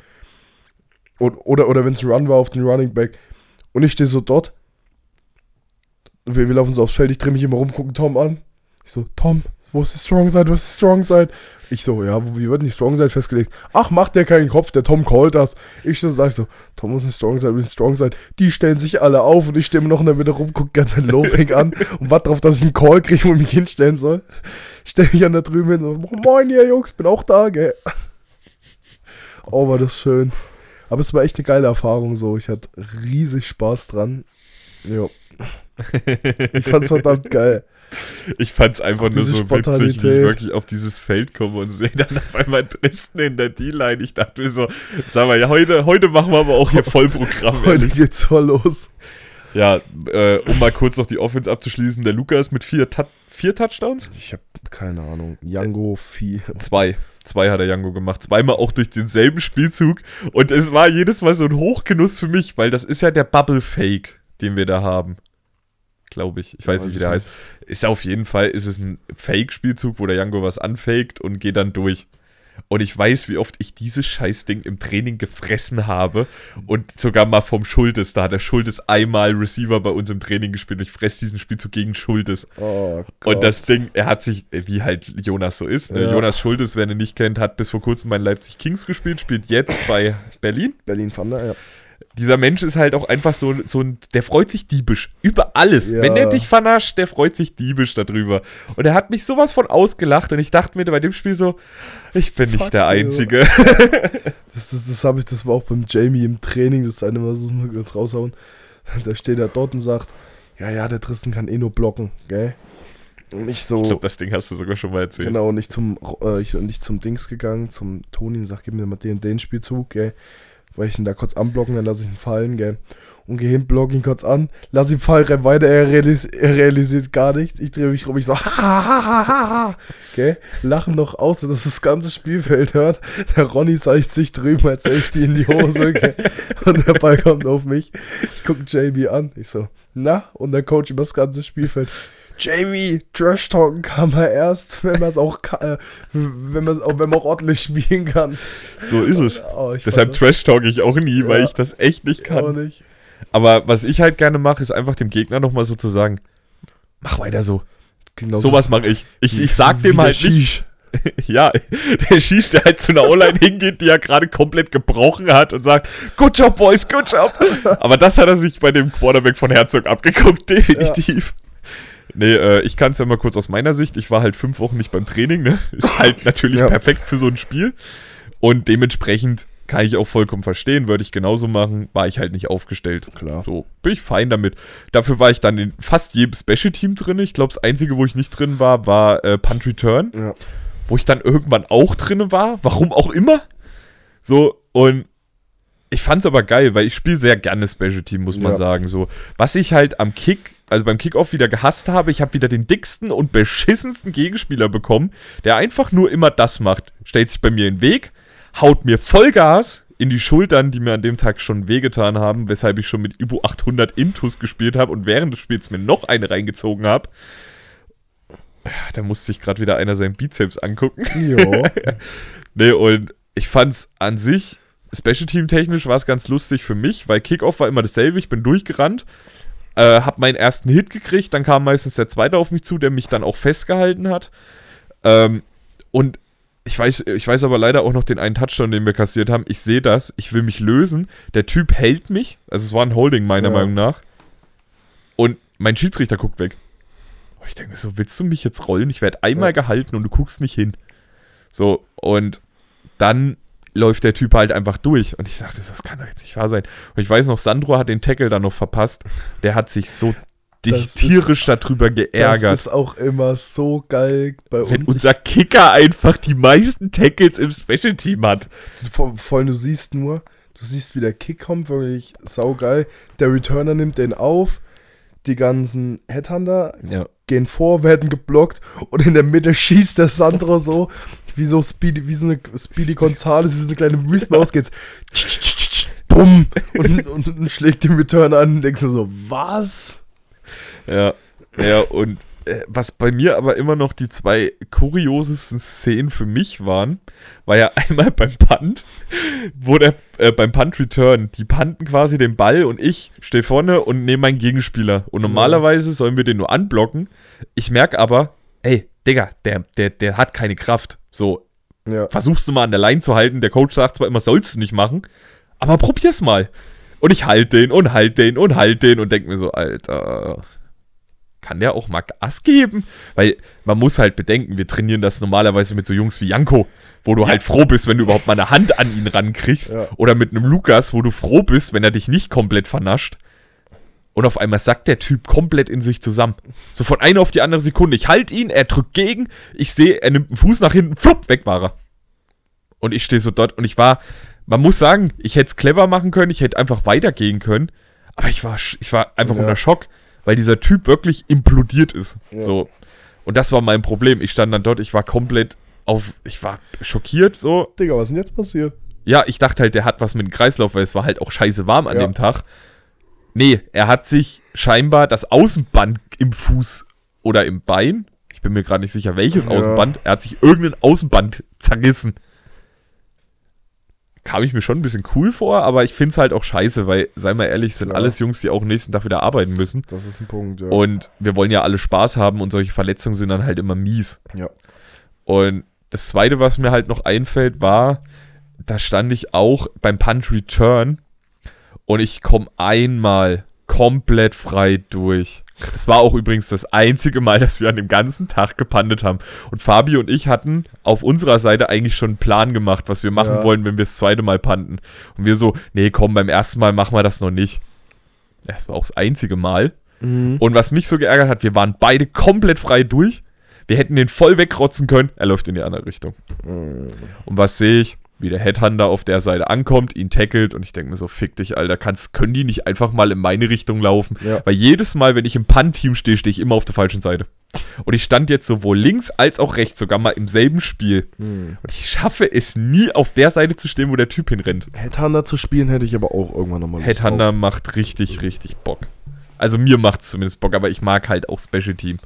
Und, oder oder wenn es ein Run war auf den Running Back. Und ich stehe so dort. Wir, wir laufen so aufs Feld, ich drehe mich immer rum, gucke Tom an. Ich so, Tom, wo ist die Strong Side, wo ist die Strong Side? Ich so, ja, wie wird denn die Strong Side festgelegt? Ach, macht der keinen Kopf, der Tom callt das. Ich so, sag so, Tom muss eine Strong Side, eine Strong Side. Die stellen sich alle auf und ich stehe noch in der Mitte rum, gucke ganz ein Loafing an und warte drauf, dass ich einen Call kriege, wo ich mich hinstellen soll. Stell mich an der drüben hin, so, moin ihr Jungs, bin auch da, gell. Oh, war das schön. Aber es war echt eine geile Erfahrung so. Ich hatte riesig Spaß dran. Jo. Ich fand's verdammt geil. Ich fand's einfach nur so witzig, wie ich wirklich auf dieses Feld komme und sehe dann auf einmal Dresden in der D-Line. Ich dachte mir so, sag mal, ja, heute, heute machen wir aber auch hier Vollprogramm. Heute geht's voll los. Ja, äh, um mal kurz noch die Offense abzuschließen, der Lukas mit vier, vier Touchdowns? Ich habe keine Ahnung. Django, Vieh. Zwei. Zwei hat der Jango gemacht. Zweimal auch durch denselben Spielzug. Und es war jedes Mal so ein Hochgenuss für mich, weil das ist ja der Bubble Fake, den wir da haben. Glaube ich. Ich weiß nicht, wie der heißt. Ist auf jeden Fall, ist es ein Fake-Spielzug, wo der Jango was anfaked und geht dann durch. Und ich weiß, wie oft ich dieses Scheißding im Training gefressen habe. Und sogar mal vom Schultes. Da hat der Schultes einmal Receiver bei uns im Training gespielt. Und ich fresse diesen Spielzug gegen Schultes. Oh Gott. Und das Ding, er hat sich, wie halt Jonas so ist, ne? Ja. Jonas Schultes, wer ihn nicht kennt, hat bis vor kurzem bei den Leipzig Kings gespielt, spielt jetzt bei Berlin. Berlin Thunder, ja. Dieser Mensch ist halt auch einfach so, so ein, der freut sich diebisch über alles. Ja. Wenn der dich vernascht, der freut sich diebisch darüber. Und er hat mich sowas von ausgelacht und ich dachte mir bei dem Spiel so, ich bin Fuck nicht der. Einzige. Das, das, das habe ich, das war auch beim Jamie im Training, das eine, was wir jetzt raushauen. Da steht er dort und sagt, ja, ja, der Tristan kann eh nur blocken, gell? Und ich so, Ich glaube, das Ding hast du sogar schon mal erzählt. genau, und ich zum, äh, ich, und ich zum Dings gegangen, zum Toni und sag, gib mir mal den, den Spielzug, gell? Weil ich ihn da kurz anblocken, dann lasse ich ihn fallen, gell. Und gehe hin, block ihn kurz an, lass ihn fallen, renn weiter, er, realis er realisiert gar nichts. Ich drehe mich rum, ich so, ha, ha, ha. Gell, lachen noch aus, dass das ganze Spielfeld hört. Der Ronny seicht sich drüben als Safety in die Hose, gell. Und der Ball kommt auf mich. Ich gucke JB an, ich so, na? Und der Coach über das ganze Spielfeld. Jamie, Trash Talken kann man erst, wenn man es auch, äh, wenn man auch, wenn man auch ordentlich spielen kann. So ist es. Oh, ich Deshalb trash talk ich auch nie, weil Ja. ich das echt nicht kann. nicht. Aber was ich halt gerne mache, ist einfach dem Gegner nochmal so zu sagen, mach weiter so. Genauso Sowas mache ich. Ich, ich sag dem halt nicht. Shish. Ja, der schießt, der halt zu einer O-Line hingeht, die er gerade komplett gebrochen hat und sagt, good job, boys, good job. Aber das hat er sich bei dem Quarterback von Herzog abgeguckt, definitiv. Nee, äh, ich kann es ja mal kurz aus meiner Sicht. Ich war halt fünf Wochen nicht beim Training, ne? Ist halt natürlich Ja. perfekt für so ein Spiel. Und dementsprechend kann ich auch vollkommen verstehen, würde ich genauso machen, war ich halt nicht aufgestellt. Klar. So, bin ich fein damit. Dafür war ich dann in fast jedem Special-Team drin. Ich glaube, das einzige, wo ich nicht drin war, war äh, Punt Return Ja. wo ich dann irgendwann auch drin war, warum auch immer. So, und ich fand's aber geil, weil ich spiele sehr gerne Special Team, muss man Ja. sagen. So, was ich halt am Kick, also beim Kickoff wieder gehasst habe, ich habe wieder den dicksten und beschissensten Gegenspieler bekommen, der einfach nur immer das macht. Stellt sich bei mir in den Weg, haut mir Vollgas in die Schultern, die mir an dem Tag schon wehgetan haben, weshalb ich schon mit Ibu 800 Intus gespielt habe und während des Spiels mir noch eine reingezogen habe. Da musste sich gerade wieder einer seinen Bizeps angucken. Jo. Nee, und ich fand's an sich, Special Team technisch war es ganz lustig für mich, weil Kickoff war immer dasselbe, ich bin durchgerannt, äh, hab meinen ersten Hit gekriegt, dann kam meistens der zweite auf mich zu, der mich dann auch festgehalten hat. Ähm, und ich weiß, ich weiß aber leider auch noch den einen Touchdown, den wir kassiert haben. Ich sehe das, ich will mich lösen. Der Typ hält mich, also es war ein Holding meiner Ja. Meinung nach. Und mein Schiedsrichter guckt weg. Und ich denke so, willst du mich jetzt rollen? Ich werde einmal Ja. gehalten und du guckst nicht hin. So, und dann läuft der Typ halt einfach durch. Und ich dachte, das kann doch jetzt nicht wahr sein. Und ich weiß noch, Sandro hat den Tackle dann noch verpasst. Der hat sich so dich Das ist- tierisch darüber geärgert. Das ist auch immer so geil bei wenn uns. unser Kicker einfach die meisten Tackles im Special Team hat. Vor, vor allem, du siehst nur, du siehst, wie der Kick kommt, wirklich saugeil. Der Returner nimmt den auf, die ganzen Headhunter Ja. Gehen vor, werden geblockt und in der Mitte schießt der Sandro so, wie so Speedy, wie so eine Speedy Gonzales, wie so eine kleine Wüstenmaus geht's. Bumm! Und, und, und schlägt den Returner an und denkst du so, was? Ja, ja, und was bei mir aber immer noch die zwei kuriosesten Szenen für mich waren, war ja einmal beim Punt, wo der äh, beim Punt Return, die punten quasi den Ball und ich stehe vorne und nehme meinen Gegenspieler. Und normalerweise sollen wir den nur anblocken. Ich merke aber, ey, Digga, der, der, der hat keine Kraft. So, Ja. versuchst du mal an der Line zu halten. Der Coach sagt zwar immer, sollst du nicht machen, aber probier's mal. Und ich halt den und halt den und halt den und denk mir so, Alter, kann der auch mal Gas geben? Weil man muss halt bedenken, wir trainieren das normalerweise mit so Jungs wie Janko, wo du halt froh bist, wenn du überhaupt mal eine Hand an ihn rankriegst. Ja. Oder mit einem Lukas, wo du froh bist, wenn er dich nicht komplett vernascht. Und auf einmal sackt der Typ komplett in sich zusammen. So von einer auf die andere Sekunde. Ich halte ihn, er drückt gegen, ich sehe, er nimmt einen Fuß nach hinten, flupp, weg war er. Und ich stehe so dort und ich war, man muss sagen, ich hätte es clever machen können, ich hätte einfach weitergehen können, aber ich war, ich war einfach Ja. unter Schock, weil dieser Typ wirklich implodiert ist. Ja. So. Und das war mein Problem. Ich stand dann dort, ich war komplett auf, ich war schockiert so. Digga, was ist denn jetzt passiert? Ja, ich dachte halt, der hat was mit dem Kreislauf, weil es war halt auch scheiße warm an Ja. dem Tag. Nee, er hat sich scheinbar das Außenband im Fuß oder im Bein, ich bin mir gerade nicht sicher, welches Ja. Außenband, er hat sich irgendein Außenband zerrissen. Kam ich mir schon ein bisschen cool vor, aber ich finde es halt auch scheiße, weil, sei mal ehrlich, sind Klar. alles Jungs, die auch nächsten Tag wieder arbeiten müssen. Das ist ein Punkt, ja. Und wir wollen ja alle Spaß haben und solche Verletzungen sind dann halt immer mies. ja. Und das zweite, was mir halt noch einfällt, war, da stand ich auch beim Punch Return und ich komme einmal komplett frei durch. Es war auch übrigens das einzige Mal, dass wir an dem ganzen Tag gepandet haben. Und Fabi und ich hatten auf unserer Seite eigentlich schon einen Plan gemacht, was wir machen Ja. wollen, wenn wir das zweite Mal panten. Und wir so, nee, komm, beim ersten Mal machen wir das noch nicht. Das war auch das einzige Mal. Mhm. Und was mich so geärgert hat, wir waren beide komplett frei durch. Wir hätten den voll wegrotzen können. Er läuft in die andere Richtung. Mhm. Und was sehe ich? Wie der Headhunter auf der Seite ankommt, ihn tackelt und ich denke mir so, fick dich, Alter, kannst, können die nicht einfach mal in meine Richtung laufen? Ja. Weil jedes Mal, wenn ich im Punt-Team stehe, stehe ich immer auf der falschen Seite. Und ich stand jetzt sowohl links als auch rechts, sogar mal im selben Spiel. Hm. Und ich schaffe es nie, auf der Seite zu stehen, wo der Typ hinrennt. Headhunter zu spielen hätte ich aber auch irgendwann nochmal Lust Headhunter macht richtig, richtig Bock. Also mir macht es zumindest Bock, aber ich mag halt auch Special Team.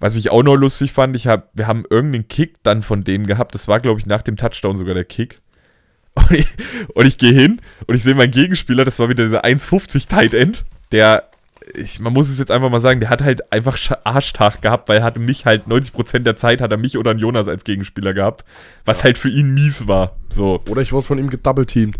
Was ich auch noch lustig fand, ich hab, wir haben irgendeinen Kick dann von denen gehabt. Das war, glaube ich, nach dem Touchdown sogar der Kick. Und ich, und ich gehe hin und ich sehe meinen Gegenspieler, das war wieder dieser 1,50 Tight End, der, ich, man muss es jetzt einfach mal sagen, der hat halt einfach Sch- Arschtag gehabt, weil er hatte mich halt 90% der Zeit hat er mich oder einen Jonas als Gegenspieler gehabt, was halt für ihn mies war. So. Oder ich wurde von ihm gedoubleteamt.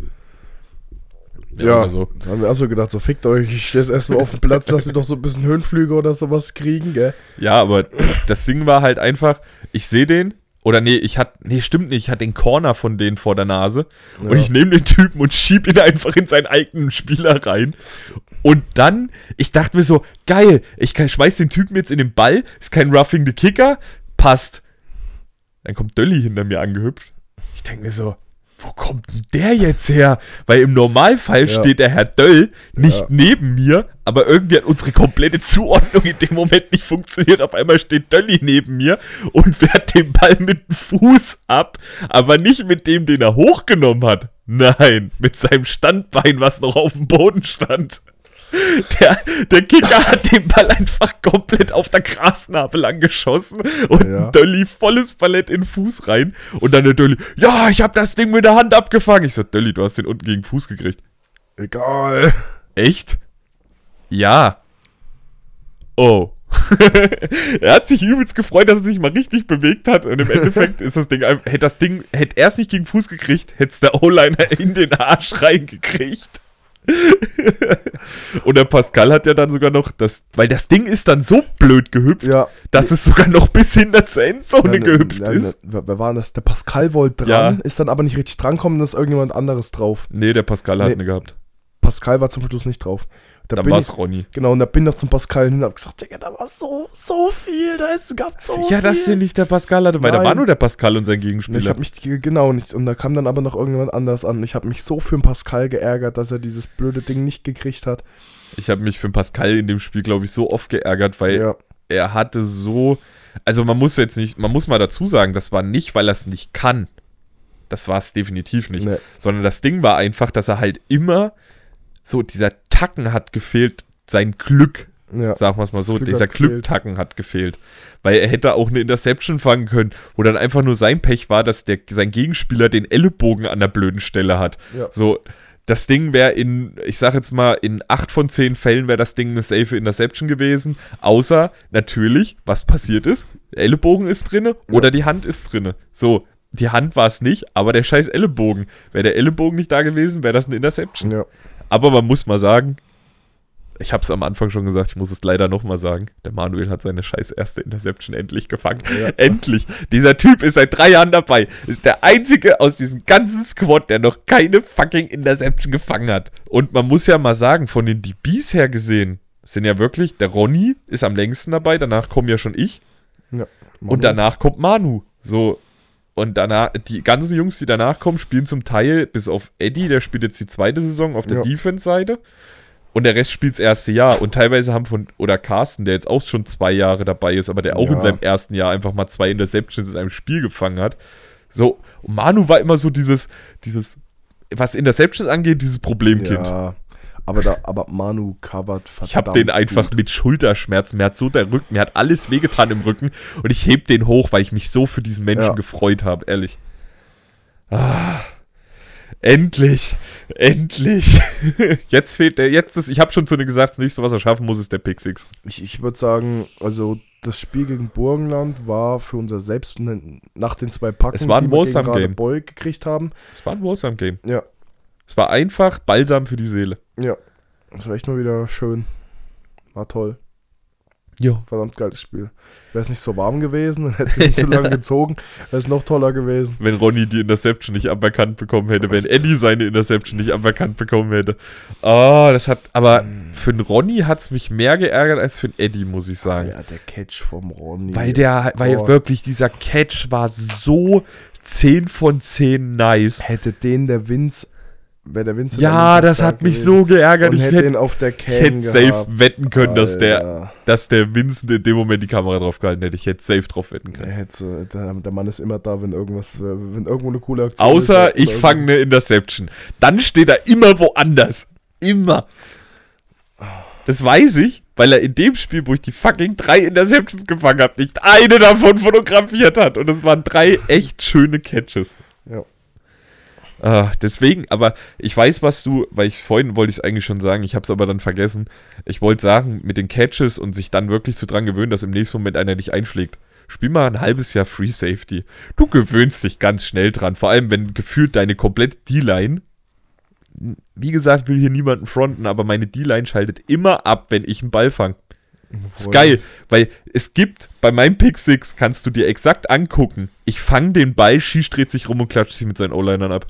Ja, Ja, oder so. da haben wir auch so gedacht, so fickt euch, ich stehe erstmal auf dem Platz, dass wir doch so ein bisschen Höhenflüge oder sowas kriegen, gell? Ja, aber das Ding war halt einfach, ich sehe den, oder nee, ich hatte, nee, stimmt nicht, ich hatte den Corner von denen vor der Nase und Ja. ich nehme den Typen und schieb ihn einfach in seinen eigenen Spieler rein. Und dann, ich dachte mir so, geil, ich kann, schmeiß den Typen jetzt in den Ball, ist kein Roughing the Kicker, passt. Dann kommt Dölli hinter mir angehüpft. Ich denke mir so, wo kommt denn der jetzt her? Weil im Normalfall Ja. steht der Herr Döll nicht Ja. neben mir, aber irgendwie hat unsere komplette Zuordnung in dem Moment nicht funktioniert. Auf einmal steht Dölli neben mir und wehrt den Ball mit dem Fuß ab, aber nicht mit dem, den er hochgenommen hat. Nein, mit seinem Standbein, was noch auf dem Boden stand. Der, der Kicker hat den Ball einfach komplett auf der Grasnarbe lang geschossen und Ja. Dölli volles Ballett in den Fuß rein. Und dann der Dölli, ja, ich hab das Ding mit der Hand abgefangen. Ich so, Dölli, du hast den unten gegen den Fuß gekriegt. Egal. Echt? Ja. Oh. er hat sich übelst gefreut, dass er sich mal richtig bewegt hat und im Endeffekt ist das Ding, hätte das Ding, hätte er es nicht gegen den Fuß gekriegt, hätte es der O-Liner in den Arsch reingekriegt. und der Pascal hat ja dann sogar noch das, weil das Ding ist dann so blöd gehüpft, Ja. dass es sogar noch bis hinter zur Endzone Ja, gehüpft ja, ist. Ne, wer war denn das? Der Pascal wollte dran, ist dann aber nicht richtig drankommen, dann ist irgendjemand anderes drauf. Nee, der Pascal hat Nee. eine gehabt. Pascal war zum Schluss nicht drauf. Da bin war es Ronny. genau, und da bin ich noch zum Pascal hin und hab gesagt, Digga, da war so, so viel, da ist, gab so ja, viel. dass den nicht der Pascal hatte, weil da war nur der Pascal und sein Gegenspieler. ich habe mich, genau, nicht, und da kam dann aber noch irgendjemand anders an. Ich habe mich so für den Pascal geärgert, dass er dieses blöde Ding nicht gekriegt hat. Ich habe mich für den Pascal in dem Spiel, glaube ich, so oft geärgert, weil Ja, er hatte so. Also man muss jetzt nicht, man muss mal dazu sagen, das war nicht, weil er es nicht kann. Das war es definitiv nicht. Nee. Sondern das Ding war einfach, dass er halt immer so, dieser Tacken hat gefehlt, sein Glück, ja. sagen wir es mal so, Glück dieser. Glücktacken hat gefehlt. Weil er hätte auch eine Interception fangen können, wo dann einfach nur sein Pech war, dass der, sein Gegenspieler den Ellenbogen an der blöden Stelle hat. Ja. So, das Ding wäre in, ich sag jetzt mal, in acht von zehn Fällen wäre das Ding eine safe Interception gewesen. Außer natürlich, was passiert ist, der Ellenbogen ist drinne oder die Hand ist drinne. So, die Hand war es nicht, aber der scheiß Ellenbogen. Wäre der Ellenbogen nicht da gewesen, wäre das eine Interception. ja. Aber man muss mal sagen, ich habe es am Anfang schon gesagt, ich muss es leider nochmal sagen, der Manuel hat seine scheiß erste Interception endlich gefangen. Ja. Endlich. Dieser Typ ist seit drei Jahren dabei. Ist der einzige aus diesem ganzen Squad, der noch keine fucking Interception gefangen hat. Und man muss ja mal sagen, von den DBs her gesehen, sind ja wirklich, der Ronny ist am längsten dabei, danach komme ja schon ich. ja. Und danach kommt Manu. So. Und danach, die ganzen Jungs, die danach kommen, spielen zum Teil, bis auf Eddie, der spielt jetzt die zweite Saison auf der Ja. Defense-Seite. Und der Rest spielt das erste Jahr. Und teilweise haben von, oder Carsten, der jetzt auch schon zwei Jahre dabei ist, aber der auch Ja. in seinem ersten Jahr einfach mal zwei Interceptions in einem Spiel gefangen hat. So, Manu war immer so dieses, dieses, was Interceptions angeht, dieses Problemkind. Ja, aber, da, aber Manu covert verdammt Ich habe den einfach gut. mit Schulterschmerzen. Mir hat so der Rücken, mir hat alles wehgetan im Rücken und ich heb den hoch, weil ich mich so für diesen Menschen Ja. gefreut habe, ehrlich. Ah, endlich, endlich. Jetzt fehlt der, jetzt ist, ich habe schon zu dir gesagt, das nächste, was er schaffen muss, ist der Pick Six. Ich, ich würde sagen, also das Spiel gegen Burgenland war für unser Selbst nach den zwei Packen, Es war ein die wir gegen Wholesome-Game. Radebeul gekriegt haben. Es war ein Wholesome Game. Ja, Es war einfach Balsam für die Seele. ja. Das war echt mal wieder schön. War toll. Ja. Verdammt geiles Spiel. Wäre es nicht so warm gewesen, dann hätte es nicht so lange gezogen, wäre es noch toller gewesen. Wenn Ronny die Interception nicht aberkannt bekommen hätte, wenn Eddie seine Interception nicht aberkannt bekommen hätte. Ah, das hat, aber für den Ronny hat es mich mehr geärgert als für den Eddie, muss ich sagen. Ja, der Catch vom Ronny. Weil der, weil Gott. wirklich dieser Catch war so 10 von 10 nice. Hätte den der Vince, wäre der Vince Ja, das da hat mich so geärgert. Ich hätte ihn auf der ich Cam hätte safe gehabt. wetten können, dass der, dass der Vincent in dem Moment die Kamera drauf gehalten hätte. Ich hätte safe drauf wetten können. hätte, der, der Mann ist immer da, wenn irgendwas, wenn irgendwo eine coole Aktion Außer ist. ich fange eine Interception. Dann steht er immer woanders. Immer. Das weiß ich, weil er in dem Spiel, wo ich die fucking drei Interceptions gefangen habe, nicht eine davon fotografiert hat. Und es waren drei echt schöne Catches. Ah, deswegen, aber ich weiß, was du, weil ich vorhin wollte ich es eigentlich schon sagen, ich habe es aber dann vergessen. Ich wollte sagen, mit den Catches und sich dann wirklich so dran gewöhnen, dass im nächsten Moment einer nicht einschlägt. Spiel mal ein halbes Jahr Free Safety. Du gewöhnst dich ganz schnell dran. Vor allem, wenn gefühlt deine komplette D-Line, wie gesagt, will hier niemanden fronten, aber meine D-Line schaltet immer ab, wenn ich einen Ball fange. Ist geil, weil es gibt, bei meinem Pick 6 kannst du dir exakt angucken, ich fange den Ball, Schieß dreht sich rum und klatscht sich mit seinen O-Linern ab.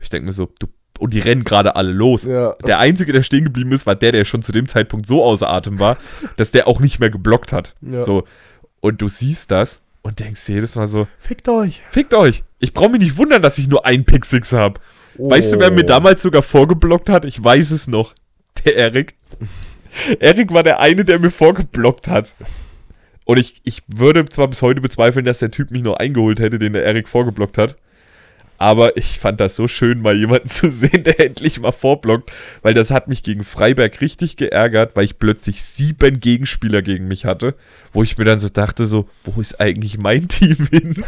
Ich denke mir so, du, und die rennen gerade alle los. Ja. Der Einzige, der stehen geblieben ist, war der, der schon zu dem Zeitpunkt so außer Atem war, dass der auch nicht mehr geblockt hat. Ja. So. Und du siehst das und denkst dir jedes Mal so, Fickt euch. fickt euch. Ich brauche mich nicht wundern, dass ich nur einen Pick 6 habe. Weißt du, wer mir Oh. damals sogar vorgeblockt hat? Ich weiß es noch. Der Erik. Erik war der eine, der mir vorgeblockt hat. Und ich, ich würde zwar bis heute bezweifeln, dass der Typ mich noch eingeholt hätte, den der Erik vorgeblockt hat. Aber ich fand das so schön, mal jemanden zu sehen, der endlich mal vorblockt, weil das hat mich gegen Freiberg richtig geärgert, weil ich plötzlich sieben Gegenspieler gegen mich hatte, wo ich mir dann so dachte, so, wo ist eigentlich mein Team hin?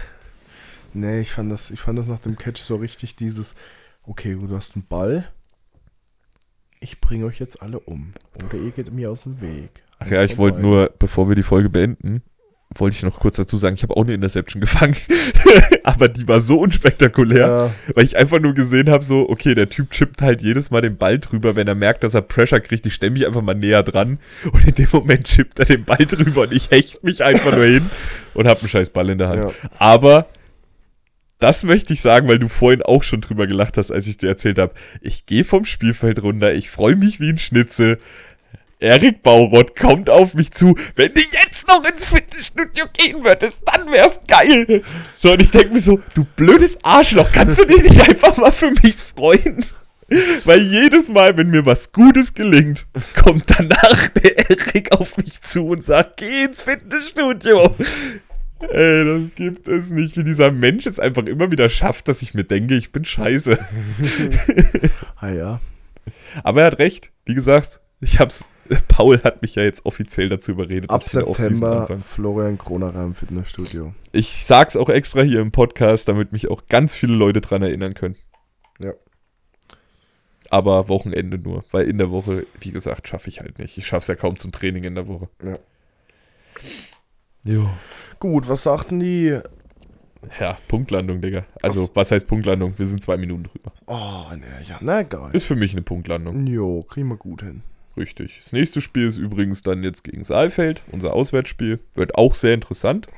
Nee, ich fand das, ich fand das nach dem Catch so richtig dieses, okay, du hast einen Ball. Ich bringe euch jetzt alle um. Oder ihr geht mir aus dem Weg. Ach ja, ich wollte nur, bevor wir die Folge beenden, wollte ich noch kurz dazu sagen, ich habe auch eine Interception gefangen. Aber die war so unspektakulär, Ja, weil ich einfach nur gesehen habe, so, okay, der Typ chippt halt jedes Mal den Ball drüber, wenn er merkt, dass er Pressure kriegt. Ich stelle mich einfach mal näher dran und in dem Moment chippt er den Ball drüber und ich hecht mich einfach nur hin und habe einen scheiß Ball in der Hand. ja. Aber das möchte ich sagen, weil du vorhin auch schon drüber gelacht hast, als ich dir erzählt habe. Ich gehe vom Spielfeld runter, ich freue mich wie ein Schnitzel. Erik Baurott kommt auf mich zu. Wenn du jetzt noch ins Fitnessstudio gehen würdest, dann wär's geil. So, und ich denke mir so, du blödes Arschloch, kannst du dich nicht einfach mal für mich freuen? Weil jedes Mal, wenn mir was Gutes gelingt, kommt danach der Erik auf mich zu und sagt, geh ins Fitnessstudio. Ey, das gibt es nicht, wie dieser Mensch es einfach immer wieder schafft, dass ich mir denke, ich bin scheiße. Ah ja. Aber er hat recht. Wie gesagt, ich hab's. Paul hat mich ja jetzt offiziell dazu überredet, Ab ich in der Offseason September anfange. Florian Kronerer im Fitnessstudio. Ich sag's auch extra hier im Podcast, damit mich auch ganz viele Leute dran erinnern können. Ja. Aber Wochenende nur, weil in der Woche, wie gesagt, schaffe ich halt nicht. Ich schaff's ja kaum zum Training in der Woche. Ja. Jo. Gut, was sagten die? Ja, Punktlandung, Digga. Also, Was? was heißt Punktlandung? Wir sind zwei Minuten drüber. Oh, ne, ja, na geil. Ist für mich eine Punktlandung. Jo, kriegen wir gut hin. Richtig. Das nächste Spiel ist übrigens dann jetzt gegen Saalfeld, unser Auswärtsspiel. Wird auch sehr interessant.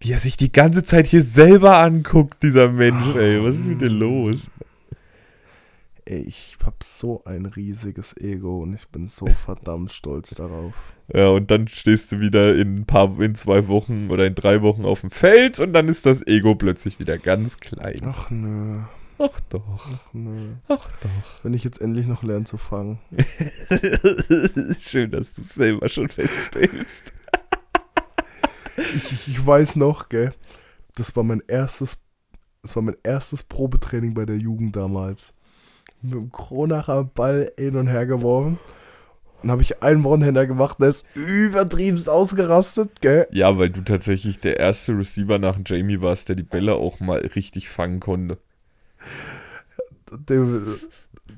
Wie er sich die ganze Zeit hier selber anguckt, dieser Mensch, ey. Was ist mit dir los? Ey, ich hab so ein riesiges Ego und ich bin so verdammt stolz darauf. Ja, und dann stehst du wieder in ein paar, in zwei Wochen oder in drei Wochen auf dem Feld und dann ist das Ego plötzlich wieder ganz klein. Ach nö, Ach doch, ach nö. ach doch. Wenn ich jetzt endlich noch lerne zu fangen. Schön, dass du selber schon feststellst. Ich, ich, ich weiß noch, gell, das war mein erstes, das war mein erstes Probetraining bei der Jugend damals. Mit dem Kronacher Ball hin und her geworfen. Dann habe ich einen One-Händer gemacht, der ist übertrieben ausgerastet, gell. Ja, weil du tatsächlich der erste Receiver nach Jamie warst, der die Bälle auch mal richtig fangen konnte. Dem,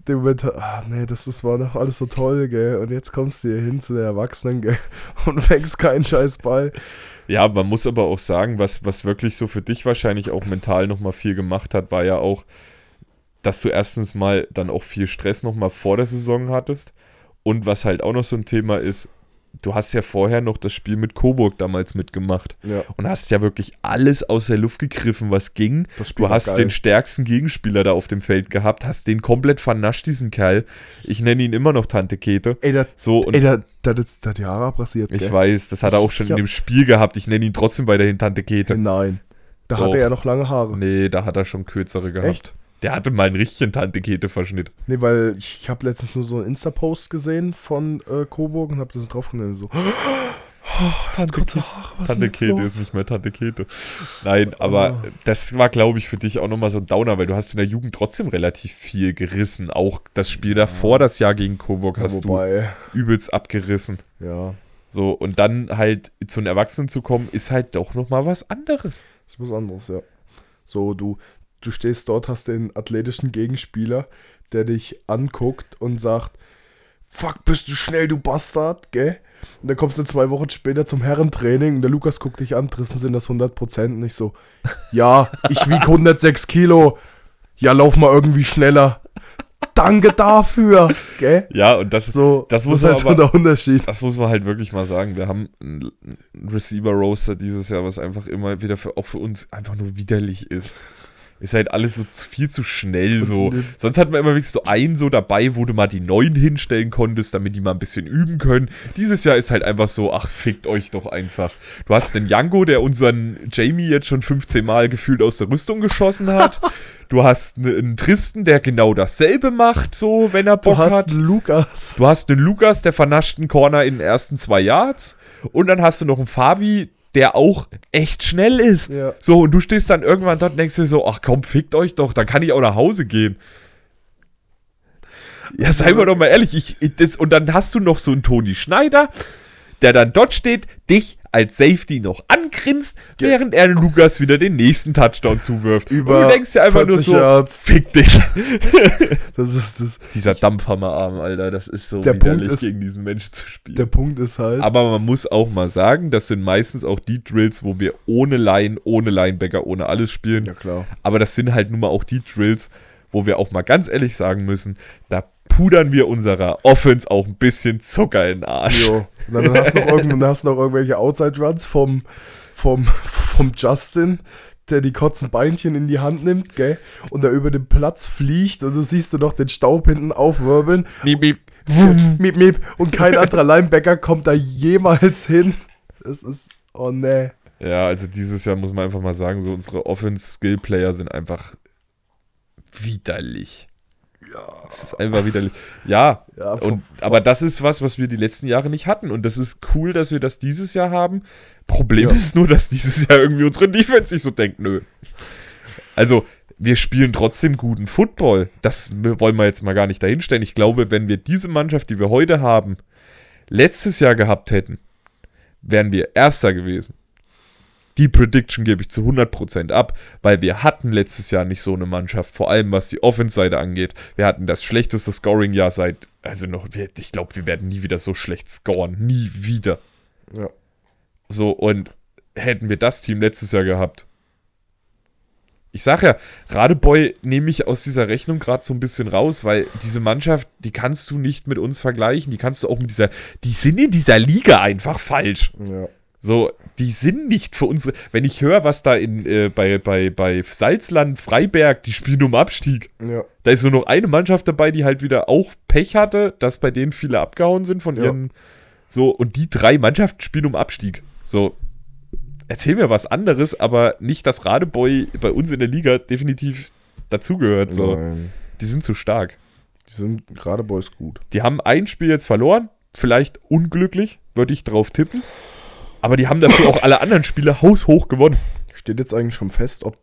dem Moment, ah, nee, das, das war doch alles so toll, gell. Und jetzt kommst du hier hin zu den Erwachsenen, gell, und fängst keinen scheiß Ball. Ja, man muss aber auch sagen, was, was wirklich so für dich wahrscheinlich auch mental nochmal viel gemacht hat, war ja auch, dass du erstens mal dann auch viel Stress nochmal vor der Saison hattest. Und was halt auch noch so ein Thema ist, du hast ja vorher noch das Spiel mit Coburg damals mitgemacht Ja, und hast ja wirklich alles aus der Luft gegriffen, was ging. das Du hast geil. den stärksten Gegenspieler da auf dem Feld gehabt, hast den komplett vernascht, diesen Kerl. Ich nenne ihn immer noch Tante Kete. Ey, der, So, und ey, der hat die Haare abrasiert, ich gell. weiß, das hat er auch schon Ich in dem Spiel gehabt. Ich nenne ihn trotzdem weiterhin Tante Kete. Nein. Da Doch. hatte er noch lange Haare. Nee, da hat er schon kürzere gehabt. Echt? Der hatte mal einen richtigen Tante-Kete-Verschnitt. Nee, weil ich, habe letztens nur so einen Insta-Post gesehen von äh, Coburg und habe das drauf genommen. So, Tante, kurze Haare, Tante Kete los? ist nicht mehr Tante Kete. Nein, aber Oh. das war, glaube ich, für dich auch nochmal so ein Downer, weil du hast in der Jugend trotzdem relativ viel gerissen. Auch das Spiel davor, das Jahr gegen Coburg, hast Wobei, du übelst abgerissen. ja, So, und dann halt zu den Erwachsenen zu kommen, ist halt doch nochmal was anderes. ist was anderes, ja. So, du, du stehst dort, hast den athletischen Gegenspieler, der dich anguckt und sagt, fuck, bist du schnell, du Bastard, gell? Und dann kommst du zwei Wochen später zum Herrentraining und der Lukas guckt dich an, Drissen sind das 100% und ich so, ja, ich wieg 106 Kilo, ja, lauf mal irgendwie schneller. Danke dafür, gell? Ja, und das, So, Das muss ist halt so aber- der Unterschied. das muss man halt wirklich mal sagen. Wir haben einen einen Receiver-Roaster dieses Jahr, was einfach immer wieder für, auch für uns einfach nur widerlich ist. Ist halt alles so viel zu schnell so. Und- Sonst hat man immer wirklich so einen so dabei, wo du mal die neuen hinstellen konntest, damit die mal ein bisschen üben können. Dieses Jahr ist halt einfach so, ach, fickt euch doch einfach. Du hast den Jango, der unseren Jamie jetzt schon 15 Mal gefühlt aus der Rüstung geschossen hat. Du hast ne- einen Tristen, der genau dasselbe macht, so, wenn er Bock Du hast hat. einen Lukas. Du hast einen Lukas, der vernascht einen Corner in den ersten zwei Yards. Und dann hast du noch einen Fabi, der auch echt schnell ist. Ja. So, und du stehst dann irgendwann dort und denkst dir so, ach komm, fickt euch doch, dann kann ich auch nach Hause gehen. Ja, seien wir doch mal ehrlich, ich, ich, das, und dann hast du noch so einen Toni Schneider, der dann dort steht, dich als Safety noch angrinst, Ge- während er Lukas wieder den nächsten Touchdown zuwirft. Über und du denkst dir einfach nur 40 so, Yards. fick dich. Das ist das. Dieser Dampfhammerarm, Alter, das ist so Der Punkt widerlich, ist- gegen diesen Menschen zu spielen. Der Punkt ist halt. Aber man muss auch mal sagen, das sind meistens auch die Drills, wo wir ohne Line, ohne Linebacker, ohne alles spielen. ja, klar. Aber das sind halt nun mal auch die Drills, wo wir auch mal ganz ehrlich sagen müssen, da pudern wir unserer Offense auch ein bisschen Zucker in den Arsch. Jo. Und dann hast du noch, irgend, dann hast du noch irgendwelche Outside-Runs vom, vom, vom Justin, der die kurzen Beinchen in die Hand nimmt, gell? Und da über den Platz fliegt und du siehst du noch den Staub hinten aufwirbeln. Miep, miep. miep, miep. Und kein anderer Linebacker kommt da jemals hin. Das ist. Oh ne. Ja, also dieses Jahr muss man einfach mal sagen, so unsere Offense-Skill-Player sind einfach widerlich. Ja. Es ist einfach widerlich. Ja, Ja, Und, aber das ist was, was wir die letzten Jahre nicht hatten. Und das ist cool, dass wir das dieses Jahr haben. Problem Ja. ist nur, dass dieses Jahr irgendwie unsere Defense sich so denkt, nö. Also, wir spielen trotzdem guten Football. Das wollen wir jetzt mal gar nicht dahinstellen. Ich glaube, wenn wir diese Mannschaft, die wir heute haben, letztes Jahr gehabt hätten, wären wir Erster gewesen. Die Prediction gebe ich zu 100% ab, weil wir hatten letztes Jahr nicht so eine Mannschaft, vor allem was die Offense-Seite angeht. Wir hatten das schlechteste Scoring-Jahr seit, also noch, ich glaube, wir werden nie wieder so schlecht scoren. Nie wieder. Ja. So, und hätten wir das Team letztes Jahr gehabt. Ich sag ja, Radeboy nehme ich aus dieser Rechnung gerade so ein bisschen raus, weil diese Mannschaft, die kannst du nicht mit uns vergleichen. Die kannst du auch mit dieser, die sind in dieser Liga einfach falsch. Ja. So, die sind nicht für unsere. Wenn ich höre, was da in, äh, bei, bei, bei Salzland, Freiberg, die spielen um Abstieg. Ja. Da ist nur noch eine Mannschaft dabei, die halt wieder auch Pech hatte, dass bei denen viele abgehauen sind von Ja. ihren. So, und die drei Mannschaften spielen um Abstieg. So, erzähl mir was anderes, aber nicht, dass Radeboy bei uns in der Liga definitiv dazugehört. So, Nein. die sind zu stark. Die sind gerade Boys gut. Die haben ein Spiel jetzt verloren, vielleicht unglücklich, würde ich drauf tippen. Aber die haben dafür auch alle anderen Spiele haushoch gewonnen. Steht jetzt eigentlich schon fest, ob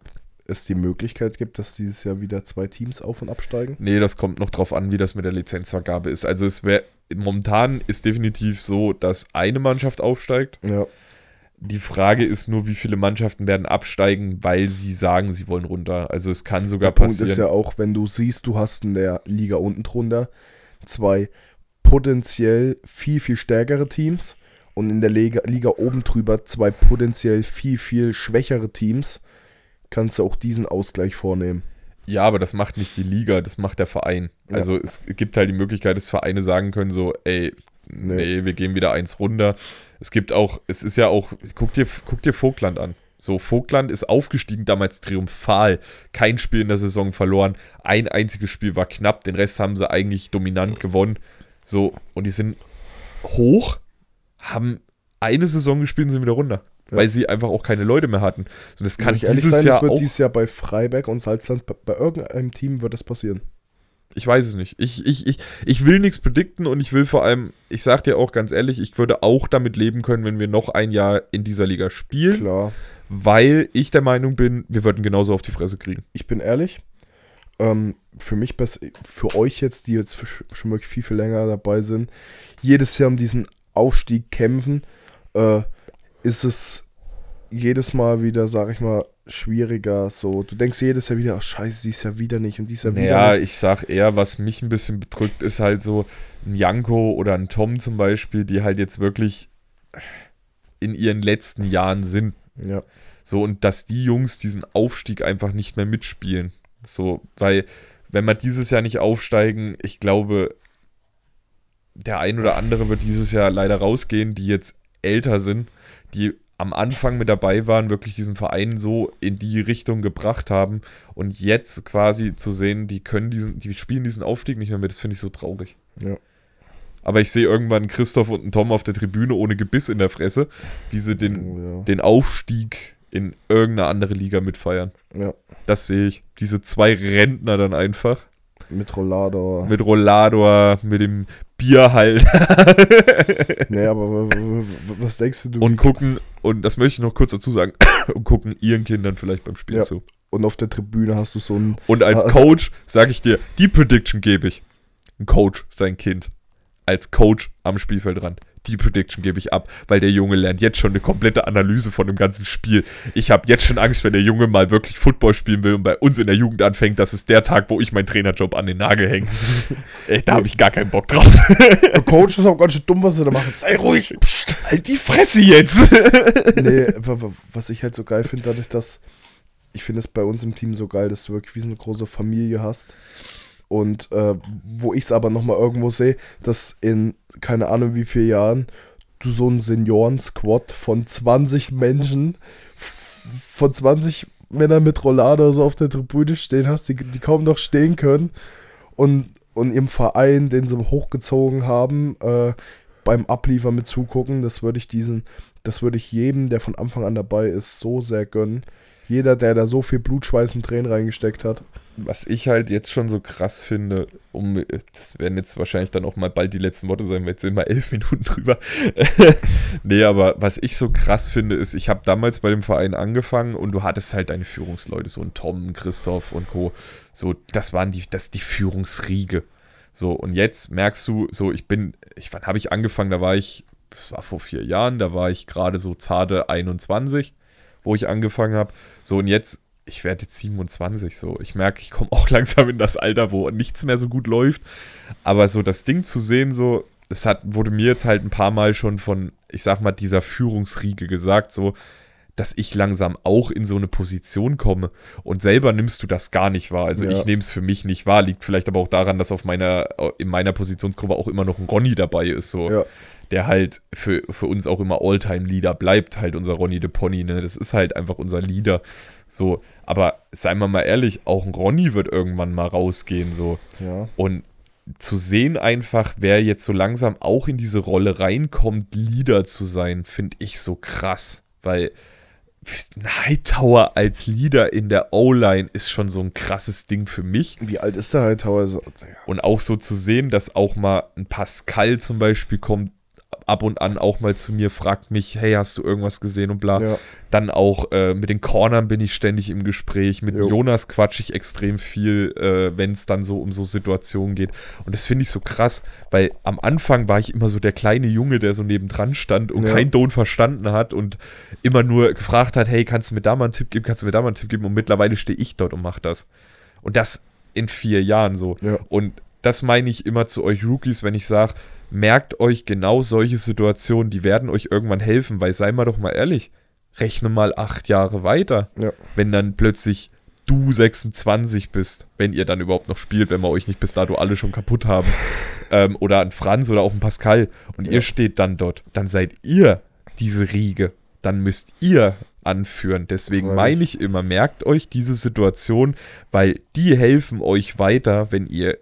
es die Möglichkeit gibt, dass dieses Jahr wieder zwei Teams auf- und absteigen? Nee, das kommt noch drauf an, wie das mit der Lizenzvergabe ist. Also es wäre momentan ist definitiv so, dass eine Mannschaft aufsteigt. Ja. Die Frage ist nur, wie viele Mannschaften werden absteigen, weil sie sagen, sie wollen runter. Also es kann sogar Der Punkt passieren. ist ja auch, wenn du siehst, du hast in der Liga unten drunter zwei potenziell viel, viel stärkere Teams und in der Liga, Liga oben drüber zwei potenziell viel, viel schwächere Teams, kannst du auch diesen Ausgleich vornehmen. Ja, aber das macht nicht die Liga, das macht der Verein. Ja. Also es gibt halt die Möglichkeit, dass Vereine sagen können so, ey, nee. Nee. wir gehen wieder eins runter. Es gibt auch, es ist ja auch, guck dir, guck dir Vogtland an. So, Vogtland ist aufgestiegen, damals triumphal. Kein Spiel in der Saison verloren. Ein einziges Spiel war knapp, den Rest haben sie eigentlich dominant gewonnen. So, und die sind hoch, haben eine Saison gespielt und sind wieder runter. Ja. weil sie einfach auch keine Leute mehr hatten. Und das kann ich ehrlich dieses sein, Jahr das wird auch. dieses Jahr bei Freiberg und Salzland, bei, bei irgendeinem Team wird das passieren. Ich weiß es nicht. Ich, ich, ich, ich will nichts predikten und ich will vor allem, ich sag dir auch ganz ehrlich, ich würde auch damit leben können, wenn wir noch ein Jahr in dieser Liga spielen, Klar. weil ich der Meinung bin, wir würden genauso auf die Fresse kriegen. ich bin ehrlich, ähm, für mich, für euch jetzt, die jetzt sch- schon wirklich viel, viel länger dabei sind, jedes Jahr um diesen Aufstieg kämpfen, äh, ist es jedes Mal wieder, sag ich mal, schwieriger. So, du denkst jedes Jahr wieder, ach scheiße, dies Jahr wieder nicht und dies Jahr wieder Naja, nicht. ich sag eher, was mich ein bisschen bedrückt, ist halt so ein Janko oder ein Tom zum Beispiel, die halt jetzt wirklich in ihren letzten Jahren sind. Ja, So, und dass die Jungs diesen Aufstieg einfach nicht mehr mitspielen. So, weil, wenn wir dieses Jahr nicht aufsteigen, ich glaube, der ein oder andere wird dieses Jahr leider rausgehen, die jetzt älter sind, die am Anfang mit dabei waren, wirklich diesen Verein so in die Richtung gebracht haben und jetzt quasi zu sehen, die können diesen, die spielen diesen Aufstieg nicht mehr mit, das finde ich so traurig. ja. Aber ich sehe irgendwann Christoph und einen Tom auf der Tribüne ohne Gebiss in der Fresse, wie sie den, Oh, ja. den Aufstieg in irgendeine andere Liga mitfeiern. ja. Das sehe ich. Diese zwei Rentner dann einfach. Mit Rollado. Mit Rollador, mit dem Bier halt. nee, aber was denkst du? und gucken, und das möchte ich noch kurz dazu sagen, und gucken ihren Kindern vielleicht beim Spiel Ja. zu. und auf der Tribüne hast du so ein. Und als. Coach sage ich dir, die Prediction gebe ich. Ein Coach, sein Kind. Als Coach am Spielfeldrand. Die Prediction gebe ich ab, weil der Junge lernt jetzt schon eine komplette Analyse von dem ganzen Spiel. Ich habe jetzt schon Angst, wenn der Junge mal wirklich Football spielen will und bei uns in der Jugend anfängt, das ist der Tag, wo ich meinen Trainerjob an den Nagel hänge. Ey, da habe ich gar keinen Bock drauf. Der Coach ist auch ganz schön dumm, was sie da machen. Sei ruhig. Psst. Halt die Fresse jetzt! nee, wa- wa- was ich halt so geil finde, dadurch, dass ich finde es bei uns im Team so geil, dass du wirklich wie so eine große Familie hast. Und äh, wo ich es aber nochmal irgendwo sehe, dass in keine Ahnung wie vielen Jahren du so einen Senioren-Squad von 20 Menschen, von 20 Männern mit Rollade so auf der Tribüne stehen hast, die, die kaum noch stehen können und, und im Verein, den sie hochgezogen haben, äh, beim Abliefern mit zugucken, das würde ich diesen, das würde ich jedem, der von Anfang an dabei ist, so sehr gönnen. Jeder, der da so viel Blut, Schweiß und Tränen reingesteckt hat. Was ich halt jetzt schon so krass finde, um, das werden jetzt wahrscheinlich dann auch mal bald die letzten Worte sein, wir jetzt sind mal elf Minuten drüber. nee, aber was ich so krass finde, ist, ich habe damals bei dem Verein angefangen und du hattest halt deine Führungsleute, so ein Tom, Christoph und Co. So, das waren die, das die Führungsriege. So, und jetzt merkst du, so, ich bin, ich, wann habe ich angefangen? Da war ich, das war vor vier Jahren, da war ich gerade so zarte 21, wo ich angefangen habe. So, und jetzt, ich werde jetzt 27, so. Ich merke, ich komme auch langsam in das Alter, wo nichts mehr so gut läuft. Aber so das Ding zu sehen, so, das hat, wurde mir jetzt halt ein paar Mal schon von, ich sag mal, dieser Führungsriege gesagt, so, dass ich langsam auch in so eine Position komme. Und selber nimmst du das gar nicht wahr. Also Ja. ich nehme es für mich nicht wahr. Liegt vielleicht aber auch daran, dass auf meiner, in meiner Positionsgruppe auch immer noch ein Ronny dabei ist, so. Ja. Der halt für, für uns auch immer Alltime-Leader bleibt, halt unser Ronny de Pony, ne? Das ist halt einfach unser Leader. So, aber seien wir mal ehrlich, auch ein Ronny wird irgendwann mal rausgehen, so. Ja. Und zu sehen einfach, wer jetzt so langsam auch in diese Rolle reinkommt, Leader zu sein, finde ich so krass. Weil ein Hightower als Leader in der O-Line ist schon so ein krasses Ding für mich. Wie alt ist der Hightower? So. Und auch so zu sehen, dass auch mal ein Pascal zum Beispiel kommt, ab und an auch mal zu mir, fragt mich, hey, hast du irgendwas gesehen und bla. Ja. Dann auch äh, mit den Cornern bin ich ständig im Gespräch. Mit Jo. Jonas quatsche ich extrem viel, äh, wenn es dann so um so Situationen geht. Und das finde ich so krass, weil am Anfang war ich immer so der kleine Junge, der so nebendran stand und Ja. kein Don verstanden hat und immer nur gefragt hat, hey, kannst du mir da mal einen Tipp geben, kannst du mir da mal einen Tipp geben? Und mittlerweile stehe ich dort und mache das. Und das in vier Jahren so. Ja. Und das meine ich immer zu euch Rookies, wenn ich sage, merkt euch genau solche Situationen, die werden euch irgendwann helfen, weil sei mal doch mal ehrlich, rechne mal acht Jahre weiter, Ja. wenn dann plötzlich du 26 bist, wenn ihr dann überhaupt noch spielt, wenn wir euch nicht bis dato alle schon kaputt haben, ähm, oder ein Franz oder auch ein Pascal und Ja. ihr steht dann dort, dann seid ihr diese Riege, dann müsst ihr anführen. Deswegen meine ich immer, merkt euch diese Situation, weil die helfen euch weiter, wenn ihr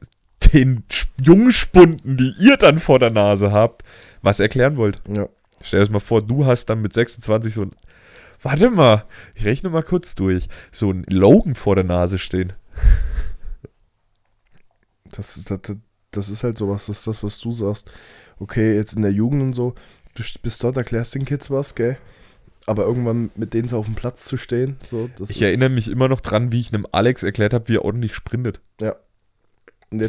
den Jungspunden, die ihr dann vor der Nase habt, was erklären wollt. Ja. Stell dir das mal vor, du hast dann mit 26 so ein warte mal, ich rechne mal kurz durch. So ein Logan vor der Nase stehen. Das, das, das- ist halt sowas, das ist das, was du sagst. Okay, jetzt in der Jugend und so, du st- bist dort, erklärst den Kids was, gell? Aber irgendwann mit denen so auf dem Platz zu stehen, so, Ich erinnere mich immer noch dran, wie ich einem Alex erklärt habe, wie er ordentlich sprintet. Und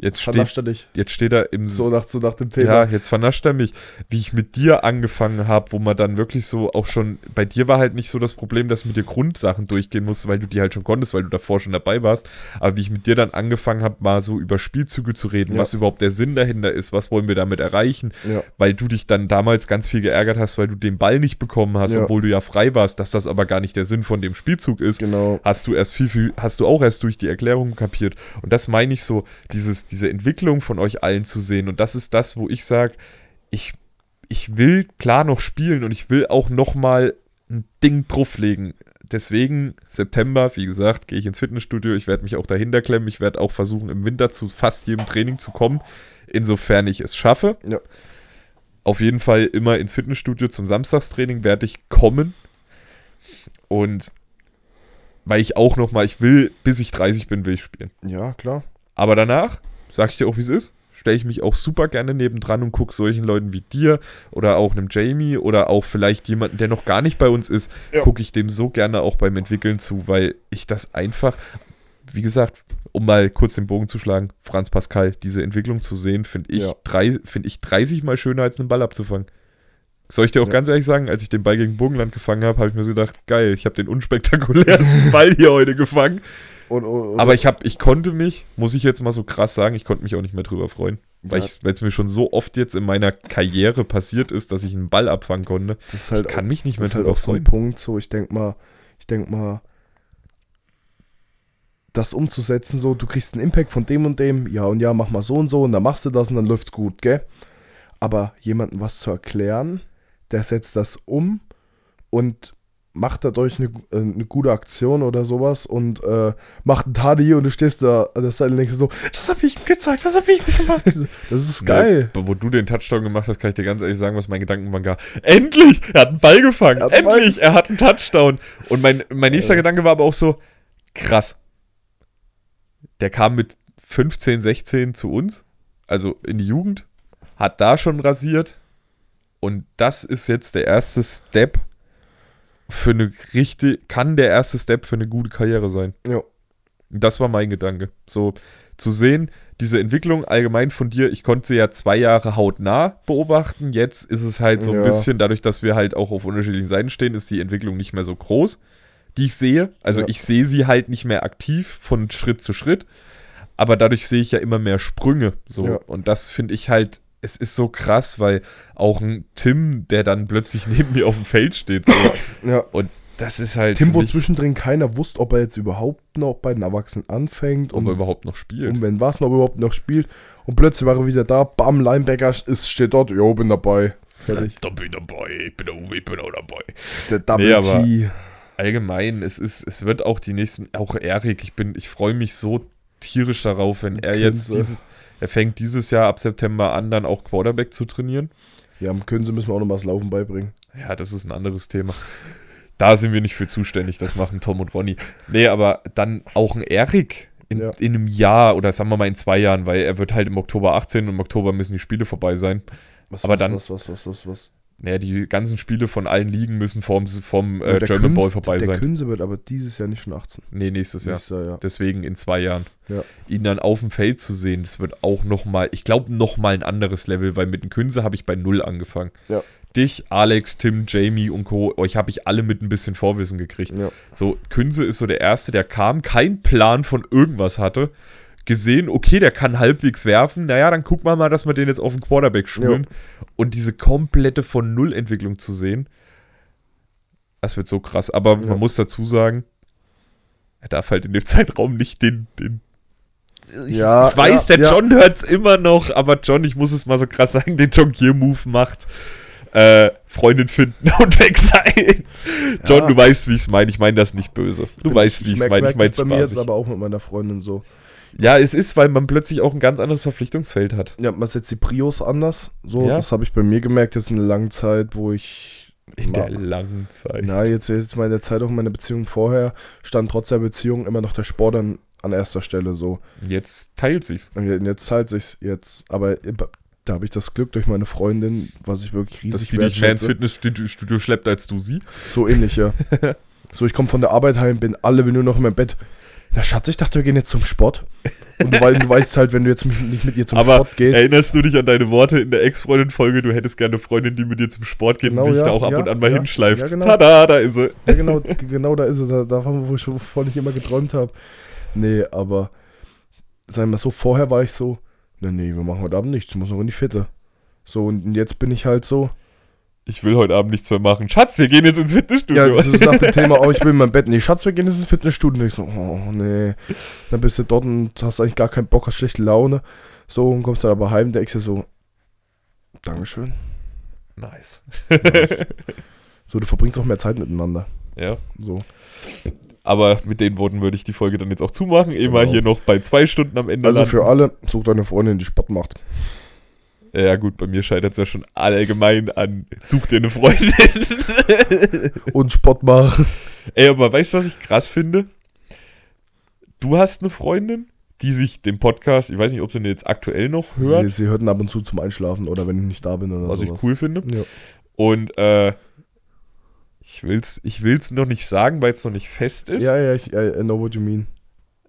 jetzt Jetzt steht, vernascht er dich. jetzt steht er im So nach, so nach dem Thema. Ja, jetzt vernascht er mich. Wie ich mit dir angefangen habe, wo man dann wirklich so auch schon, bei dir war halt nicht so das Problem, dass mit dir Grundsachen durchgehen musste, weil du die halt schon konntest, weil du davor schon dabei warst. Aber wie ich mit dir dann angefangen habe, mal so über Spielzüge zu reden, Ja. was überhaupt der Sinn dahinter ist, was wollen wir damit erreichen, Ja. weil du dich dann damals ganz viel geärgert hast, weil du den Ball nicht bekommen hast, Ja. obwohl du ja frei warst, dass das aber gar nicht der Sinn von dem Spielzug ist Genau. hast du erst viel, viel, hast du auch erst durch die Erklärung kapiert. Und das meine ich so, dieses, diese Entwicklung von euch allen zu sehen. Und das ist das, wo ich sage, ich, ich will klar noch spielen und ich will auch noch mal ein Ding drauflegen. Deswegen, September, wie gesagt, gehe ich ins Fitnessstudio. Ich werde mich auch dahinter klemmen. Ich werde auch versuchen, im Winter zu fast jedem Training zu kommen, insofern ich es schaffe. Ja. Auf jeden Fall immer ins Fitnessstudio zum Samstagstraining werde ich kommen. Und weil ich auch noch mal, ich will, bis ich 30 bin, will ich spielen. Ja, klar. Aber danach, sag ich dir auch, wie es ist, stelle ich mich auch super gerne nebendran und gucke solchen Leuten wie dir oder auch einem Jamie oder auch vielleicht jemanden, der noch gar nicht bei uns ist, Ja. gucke ich dem so gerne auch beim Entwickeln zu, weil ich das einfach, wie gesagt, um mal kurz den Bogen zu schlagen, Franz Pascal, diese Entwicklung zu sehen, finde ich, Ja. drei, find ich 30 mal schöner als einen Ball abzufangen. Soll ich dir auch Ja. ganz ehrlich sagen, als ich den Ball gegen Burgenland gefangen habe, habe ich mir so gedacht, geil, ich habe den unspektakulärsten Ball hier heute gefangen. Und, und, und, Aber ich habe, ich konnte mich, muss ich jetzt mal so krass sagen, ich konnte mich auch nicht mehr drüber freuen. Weil Ja. es mir schon so oft jetzt in meiner Karriere passiert ist, dass ich einen Ball abfangen konnte. das halt ich kann mich nicht mehr Das ist halt drüber auch so ein freuen. Punkt, so ich denke mal, ich denke mal, das umzusetzen, so du kriegst einen Impact von dem und dem, ja und ja, mach mal so und so und dann machst du das und dann läuft's gut, gell? Aber jemandem was zu erklären, der setzt das um und macht dadurch eine, äh, eine gute Aktion oder sowas und äh, macht einen Tadi und du stehst da der Seite und denkst so, das hab ich ihm gezeigt, das hab ich ihm gemacht. Das ist geil. Nee, wo du den Touchdown gemacht hast, kann ich dir ganz ehrlich sagen, was mein Gedankengang war. Endlich! Er hat einen Ball gefangen! Er einen Ball Endlich! Er hat einen Touchdown! Und mein, mein nächster Äh. Gedanke war aber auch so, krass. Der kam mit 15, 16 zu uns, also in die Jugend, hat da schon rasiert. Und das ist jetzt der erste Step für eine richtig, kann der erste Step für eine gute Karriere sein. Ja. Das war mein Gedanke. So zu sehen, diese Entwicklung allgemein von dir, ich konnte sie ja zwei Jahre hautnah beobachten. Jetzt ist es halt so ein Ja. bisschen, dadurch, dass wir halt auch auf unterschiedlichen Seiten stehen, ist die Entwicklung nicht mehr so groß, die ich sehe. Also Ja. ich sehe sie halt nicht mehr aktiv von Schritt zu Schritt. Aber dadurch sehe ich ja immer mehr Sprünge. So. Ja. Und das finde ich halt, es ist so krass, weil auch ein Tim, der dann plötzlich neben mir auf dem Feld steht, so, Ja. das ist halt. Tim, wo zwischendrin keiner wusste, ob er jetzt überhaupt noch bei den Erwachsenen anfängt ob und, er überhaupt noch spielt. und wenn was noch überhaupt noch spielt. Und plötzlich war er wieder da, bam, Linebacker ist, steht dort, jo, bin dabei. Fertig. Da bin ich dabei, ich bin, auch- ich bin auch dabei. Der Double Nee, aber- T. Allgemein, es ist, es wird auch die nächsten, auch Erik, ich bin, ich freue mich so tierisch darauf, wenn er jetzt dieses, er fängt dieses Jahr ab September an, dann auch Quarterback zu trainieren. Ja, Können sie müssen wir auch noch mal das Laufen beibringen. Ja, das ist ein anderes Thema. Da sind wir nicht für zuständig, das machen Tom und Ronny. Nee, aber dann auch ein Erik in, Ja. in einem Jahr oder sagen wir mal in zwei Jahren, weil er wird halt im Oktober 18 und im Oktober müssen die Spiele vorbei sein. Was, Aber was, dann- Was, was, was, was, was. Naja, die ganzen Spiele von allen Ligen müssen vom, vom Ja, äh, der German Künz- Bowl vorbei der sein. Künse wird aber dieses Jahr nicht schon 18. Nee, nächstes Jahr. Nächstes Jahr, ja. Deswegen in zwei Jahren. Ja. Ihn dann auf dem Feld zu sehen, das wird auch nochmal, ich glaube, nochmal ein anderes Level, weil mit dem Künse habe ich bei Null angefangen. Ja. Dich, Alex, Tim, Jamie und Co., euch habe ich alle mit ein bisschen Vorwissen gekriegt. Ja. So, Künse ist so der Erste, der kam, keinen Plan von irgendwas hatte, gesehen, okay, der kann halbwegs werfen, naja, dann gucken wir mal, dass wir den jetzt auf den Quarterback schulen. Und diese komplette von Null-Entwicklung zu sehen, das wird so krass. Aber Ja. man muss dazu sagen, er darf halt in dem Zeitraum nicht den. den ich, Ja, ich weiß, ja, der ja. John hört es immer noch, aber John, ich muss es mal so krass sagen, den Jonglier-Move macht. Äh, Freundin finden und weg sein. John, Ja. du weißt, wie ich es meine. Ich meine das nicht böse. Du weißt, wie ich es meine. Ich meine das bei mir jetzt aber auch mit meiner Freundin so. Ja, es ist, weil man plötzlich auch ein ganz anderes Verpflichtungsfeld hat. Ja, man setzt die Prios anders. So, Ja. das habe ich bei mir gemerkt, jetzt in einer langen Zeit, wo ich In der langen Zeit. Na, jetzt, jetzt mal in der Zeit auch meine Beziehung vorher, stand trotz der Beziehung immer noch der Sport an, an erster Stelle so. Jetzt teilt sich's. Und je- jetzt zahlt sich's jetzt. Aber da habe ich das Glück durch meine Freundin, was ich wirklich Dass riesig die dich mehr ins. Fitnessstudio Studio schleppt als du sie. So ähnlich, ja. so, ich komme von der Arbeit heim, bin alle will nur noch in mein Bett. Na Schatz, ich dachte, wir gehen jetzt zum Sport. Und du, wei- du weißt halt, wenn du jetzt nicht mit ihr zum Aber Sport gehst. erinnerst du dich an deine Worte in der Ex-Freundin-Folge? Du hättest gerne eine Freundin, die mit dir zum Sport geht Genau, und dich ja, da auch ab ja, und an mal ja, hinschleift. ja, genau. Tada, da ist sie. Ja, genau, genau da ist. Da, davon, wo ich, wovon ich immer geträumt habe. Nee, aber sagen wir so, vorher war ich so, nee, nee, wir machen heute Abend nichts, ich muss noch in die Fitte. So, und jetzt bin ich halt so, Ich will heute Abend nichts mehr machen. Schatz, wir gehen jetzt ins Fitnessstudio. ja, das ist nach dem Thema, oh, ich will in mein Bett. Nee, Schatz, wir gehen jetzt ins Fitnessstudio. Und ich so, oh, nee. Dann bist du dort und hast eigentlich gar keinen Bock, hast schlechte Laune. So, und kommst dann aber heim, denkst dir so, Dankeschön. nice. Nice. So, du verbringst auch mehr Zeit miteinander. Ja. So. Aber mit den Worten würde ich die Folge dann jetzt auch zumachen. Wir Genau. hier noch bei zwei Stunden am Ende Also landen. für alle, sucht eine Freundin, die Sport macht. Ja gut, bei mir scheitert es ja schon allgemein an, such dir eine Freundin. Und Sport machen. Ey, aber weißt du, was ich krass finde? Du hast eine Freundin, die sich den Podcast, ich weiß nicht, ob sie den jetzt aktuell noch Sie, hört, sie hörten ab und zu zum Einschlafen oder wenn ich nicht da bin oder was sowas. ich cool finde. Ja. Und äh, ich will's, ich will's noch nicht sagen, weil es noch nicht fest ist. ja, ja, ich I know what you mean.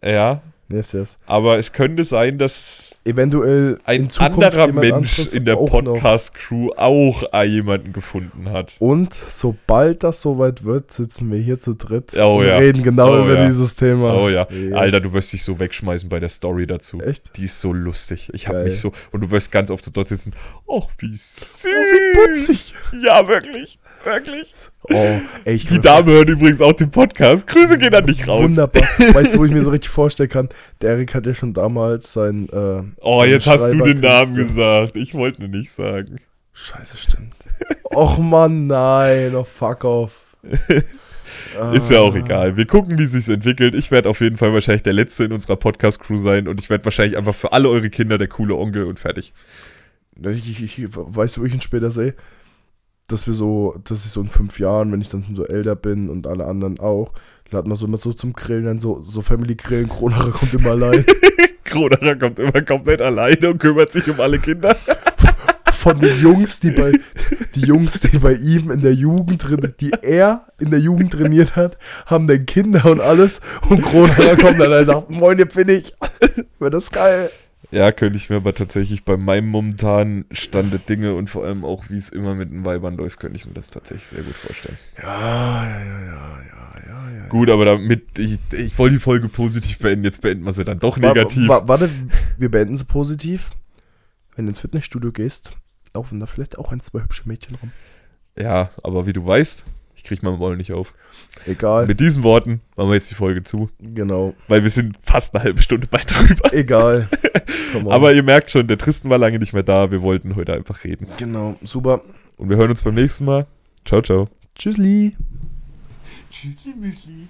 ja, Yes, yes. aber es könnte sein, dass Eventuell ein anderer Mensch in der. Podcast-Crew auch äh, jemanden gefunden hat. Und sobald das soweit wird, sitzen wir hier zu dritt Oh und ja. reden genau Oh über ja. dieses Thema. Oh ja. Yes. Alter, du wirst dich so wegschmeißen bei der Story dazu. Echt? Die ist so lustig. Ich habe mich so. Und du wirst ganz oft so dort sitzen. Och, wie süß. putzig. Ja, wirklich. Wirklich. Oh, ey, ich Die Dame hört übrigens auch den Podcast. Grüße gehen an dich raus. Wunderbar. weißt du, wo ich mir so richtig vorstellen kann? Der Erik hat ja schon damals sein. Äh, Oh, jetzt hast du den Namen gesagt. Ich wollte nicht sagen. Scheiße, stimmt. Och man, nein, oh fuck off. Ist ja auch Ah. egal. Wir gucken, wie sich's entwickelt. Ich werde auf jeden Fall wahrscheinlich der Letzte in unserer Podcast-Crew sein und ich werde wahrscheinlich einfach für alle eure Kinder der coole Onkel und fertig. Ich, ich, ich, weißt du, wo ich ihn später sehe? Dass wir so, dass ich so in fünf Jahren, wenn ich dann schon so älter bin und alle anderen auch, laden wir so immer so zum Grillen, dann so, so Family Grillen, Kronacher kommt immer allein. Kronerer kommt immer komplett alleine und kümmert sich um alle Kinder. Von den Jungs, die bei, die Jungs, die bei ihm in der Jugend drin, die er in der Jugend trainiert hat, haben dann Kinder und alles und Kronacher kommt dann und sagt, moin, hier bin ich. Wäre das geil. Ja, könnte ich mir aber tatsächlich bei meinem momentanen Stand der Dinge und vor allem auch, wie es immer mit den Weibern läuft, könnte ich mir das tatsächlich sehr gut vorstellen. Ja, ja, ja, ja, ja, ja, ja. Gut, aber damit, ich, ich wollte die Folge positiv beenden, jetzt beenden wir sie dann doch negativ. wa- warte, wir beenden sie positiv. Wenn du ins Fitnessstudio gehst, laufen da vielleicht auch ein, zwei hübsche Mädchen rum. Ja, aber wie du weißt, ich krieg meinen Maul nicht auf. Egal. Mit diesen Worten machen wir jetzt die Folge zu, genau. weil wir sind fast eine halbe Stunde bei drüber. Egal. Aber ihr merkt schon, der Tristan war lange nicht mehr da, wir wollten heute einfach reden. genau, super. Und wir hören uns beim nächsten Mal. Ciao, ciao. Tschüssli. Tschüssli, Müsli.